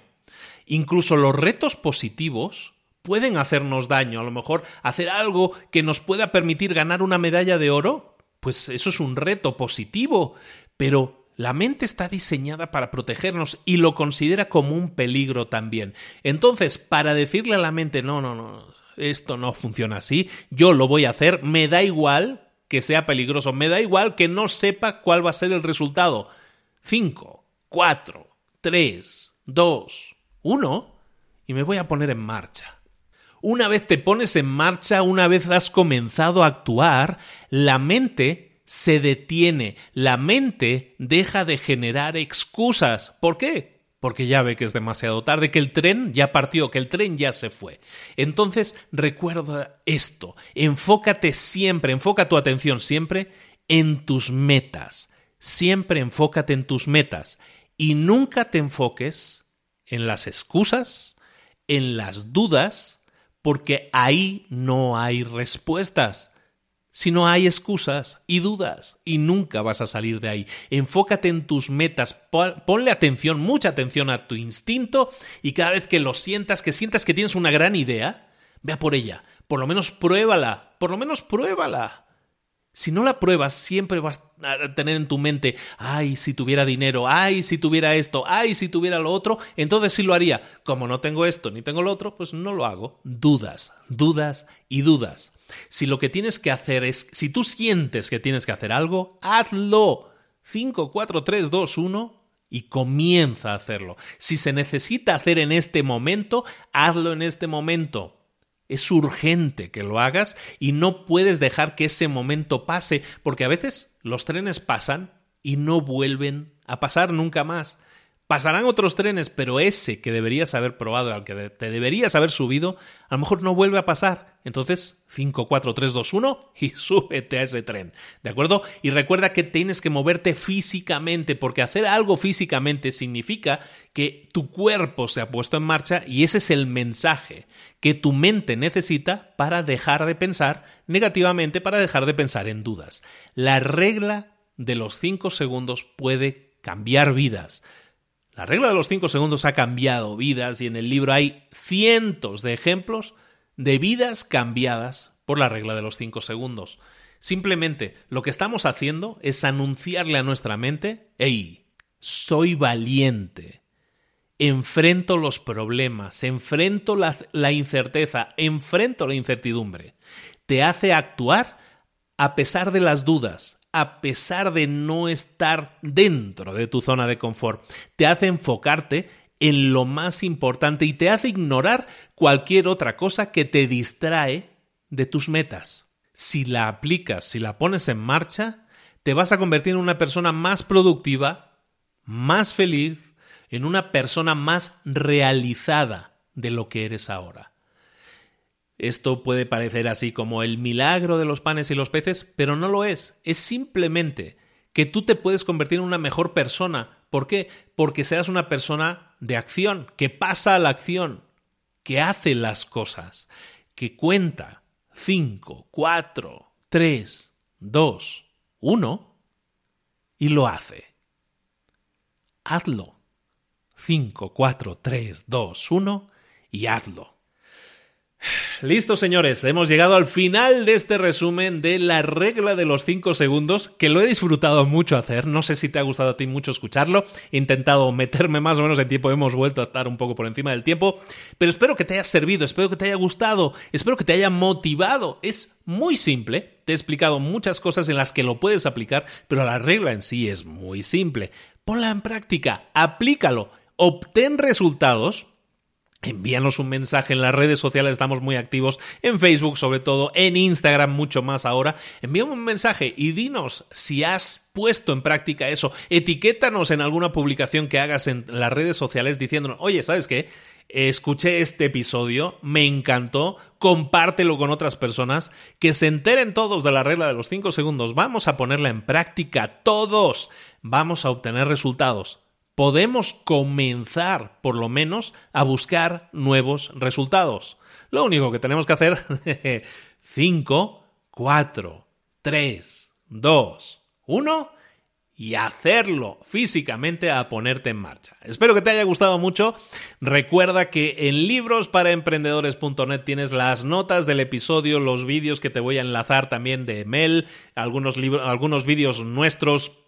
Incluso los retos positivos pueden hacernos daño. A lo mejor hacer algo que nos pueda permitir ganar una medalla de oro, pues eso es un reto positivo. Pero la mente está diseñada para protegernos y lo considera como un peligro también. Entonces, para decirle a la mente, no, no, no, esto no funciona así, yo lo voy a hacer, me da igual que sea peligroso, me da igual que no sepa cuál va a ser el resultado. 5, 4, 3, 2, 1 y me voy a poner en marcha. Una vez te pones en marcha, una vez has comenzado a actuar, la mente se detiene, la mente deja de generar excusas. ¿Por qué? Porque ya ve que es demasiado tarde, que el tren ya partió, que el tren ya se fue. Entonces recuerda esto, enfócate siempre, enfoca tu atención siempre en tus metas, siempre enfócate en tus metas y nunca te enfoques en las excusas, en las dudas, porque ahí no hay respuestas. Si no hay excusas y dudas y nunca vas a salir de ahí. Enfócate en tus metas, ponle atención, mucha atención a tu instinto y cada vez que lo sientas, que sientas que tienes una gran idea, vea por ella. Por lo menos pruébala, por lo menos pruébala. Si no la pruebas, siempre vas a tener en tu mente, ay, si tuviera dinero, ay, si tuviera esto, ay, si tuviera lo otro, entonces sí lo haría. Como no tengo esto ni tengo lo otro, pues no lo hago. Dudas, dudas y dudas. Si lo que tienes que hacer es, si tú sientes que tienes que hacer algo, hazlo. 5, 4, 3, 2, 1 y comienza a hacerlo. Si se necesita hacer en este momento, hazlo en este momento. Es urgente que lo hagas y no puedes dejar que ese momento pase, porque a veces los trenes pasan y no vuelven a pasar nunca más. Pasarán otros trenes, pero ese que deberías haber probado, al que te deberías haber subido, a lo mejor no vuelve a pasar. Entonces, 5, 4, 3, 2, 1 y [LAUGHS] súbete a ese tren. ¿De acuerdo? Y recuerda que tienes que moverte físicamente, porque hacer algo físicamente significa que tu cuerpo se ha puesto en marcha y ese es el mensaje que tu mente necesita para dejar de pensar negativamente, para dejar de pensar en dudas. La regla de los 5 segundos puede cambiar vidas. La regla de los 5 segundos ha cambiado vidas y en el libro hay cientos de ejemplos de vidas cambiadas por la regla de los 5 segundos. Simplemente lo que estamos haciendo es anunciarle a nuestra mente, hey, soy valiente, enfrento los problemas, enfrento la, la, incerteza, enfrento la incertidumbre. Te hace actuar a pesar de las dudas, a pesar de no estar dentro de tu zona de confort. Te hace enfocarte en lo más importante y te hace ignorar cualquier otra cosa que te distrae de tus metas. Si la aplicas, si la pones en marcha, te vas a convertir en una persona más productiva, más feliz, en una persona más realizada de lo que eres ahora. Esto puede parecer así como el milagro de los panes y los peces, pero no lo es. Es simplemente que tú te puedes convertir en una mejor persona. ¿Por qué? Porque seas una persona de acción, que pasa a la acción, que hace las cosas, que cuenta 5, 4, 3, 2, 1 y lo hace. Hazlo. 5, 4, 3, 2, 1 y hazlo. Listo, señores, hemos llegado al final de este resumen de la regla de los 5 segundos, que lo he disfrutado mucho hacer. No sé si te ha gustado a ti mucho escucharlo. He intentado meterme más o menos en tiempo, hemos vuelto a estar un poco por encima del tiempo, pero espero que te haya servido, espero que te haya gustado, espero que te haya motivado. Es muy simple, te he explicado muchas cosas en las que lo puedes aplicar, pero la regla en sí es muy simple. Ponla en práctica, aplícalo, obtén resultados Envíanos un mensaje en las redes sociales, estamos muy activos, en Facebook sobre todo, en Instagram mucho más ahora. Envíame un mensaje y dinos si has puesto en práctica eso. Etiquétanos en alguna publicación que hagas en las redes sociales diciéndonos, oye, ¿sabes qué? Escuché este episodio, me encantó, compártelo con otras personas, que se enteren todos de la regla de los 5 segundos. Vamos a ponerla en práctica todos. Vamos a obtener resultados podemos comenzar, por lo menos, a buscar nuevos resultados. Lo único que tenemos que hacer, 5, 4, 3, 2, 1 y hacerlo físicamente a ponerte en marcha. Espero que te haya gustado mucho. Recuerda que en librosparaemprendedores.net tienes las notas del episodio, los vídeos que te voy a enlazar también de Mel, algunos, algunos vídeos nuestros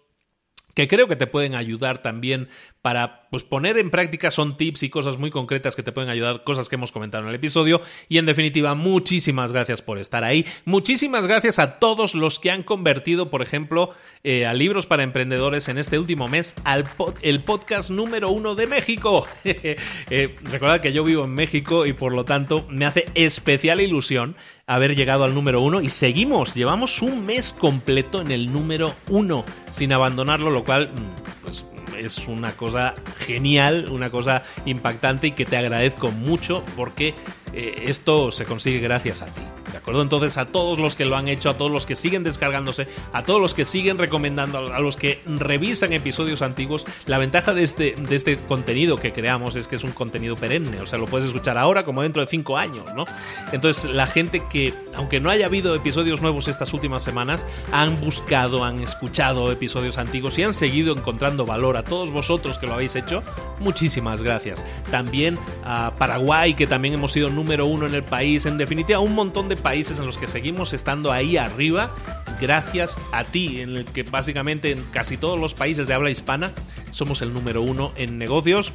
que creo que te pueden ayudar también para pues, poner en práctica son tips y cosas muy concretas que te pueden ayudar, cosas que hemos comentado en el episodio. Y en definitiva, muchísimas gracias por estar ahí. Muchísimas gracias a todos los que han convertido, por ejemplo, eh, a Libros para Emprendedores en este último mes al el podcast número uno de México. [LAUGHS] eh, recuerda que yo vivo en México y por lo tanto me hace especial ilusión haber llegado al número uno y seguimos, llevamos un mes completo en el número uno sin abandonarlo, lo cual mm, pues es una cosa genial, una cosa impactante y que te agradezco mucho porque eh, esto se consigue gracias a ti. ¿De acuerdo? Entonces a todos los que lo han hecho, a todos los que siguen descargándose, a todos los que siguen recomendando, a los que revisan episodios antiguos, la ventaja de este, de este contenido que creamos es que es un contenido perenne, o sea, lo puedes escuchar ahora como dentro de cinco años, ¿no? Entonces la gente que, aunque no haya habido episodios nuevos estas últimas semanas, han buscado, han escuchado episodios antiguos y han seguido encontrando valor a todos vosotros que lo habéis hecho, muchísimas gracias. También a Paraguay, que también hemos sido número uno en el país, en definitiva, un montón de países en los que seguimos estando ahí arriba, gracias a ti, en el que básicamente en casi todos los países de habla hispana somos el número uno en negocios.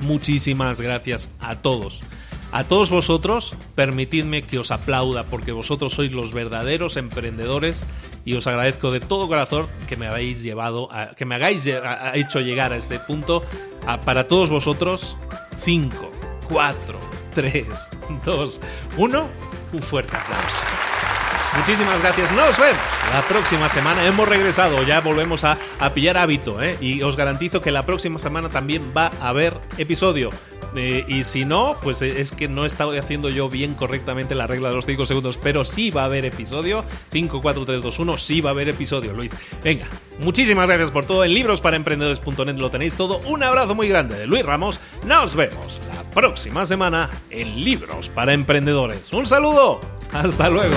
Muchísimas gracias a todos. A todos vosotros, permitidme que os aplauda porque vosotros sois los verdaderos emprendedores y os agradezco de todo corazón que me habéis llevado, a, que me hagáis hecho llegar a este punto. para todos vosotros, 5, 4, 3, 2, 1, un fuerte aplauso. Muchísimas gracias, nos vemos la próxima semana. Hemos regresado, ya volvemos a, a pillar hábito, ¿eh? y os garantizo que la próxima semana también va a haber episodio. Eh, y si no, pues es que no he estado haciendo yo bien correctamente la regla de los 5 segundos, pero sí va a haber episodio. 5, 4, 3, 2, 1, sí va a haber episodio, Luis. Venga, muchísimas gracias por todo. En librosparaemprendedores.net lo tenéis todo. Un abrazo muy grande de Luis Ramos. Nos vemos la próxima semana en Libros para Emprendedores. Un saludo. Hasta luego.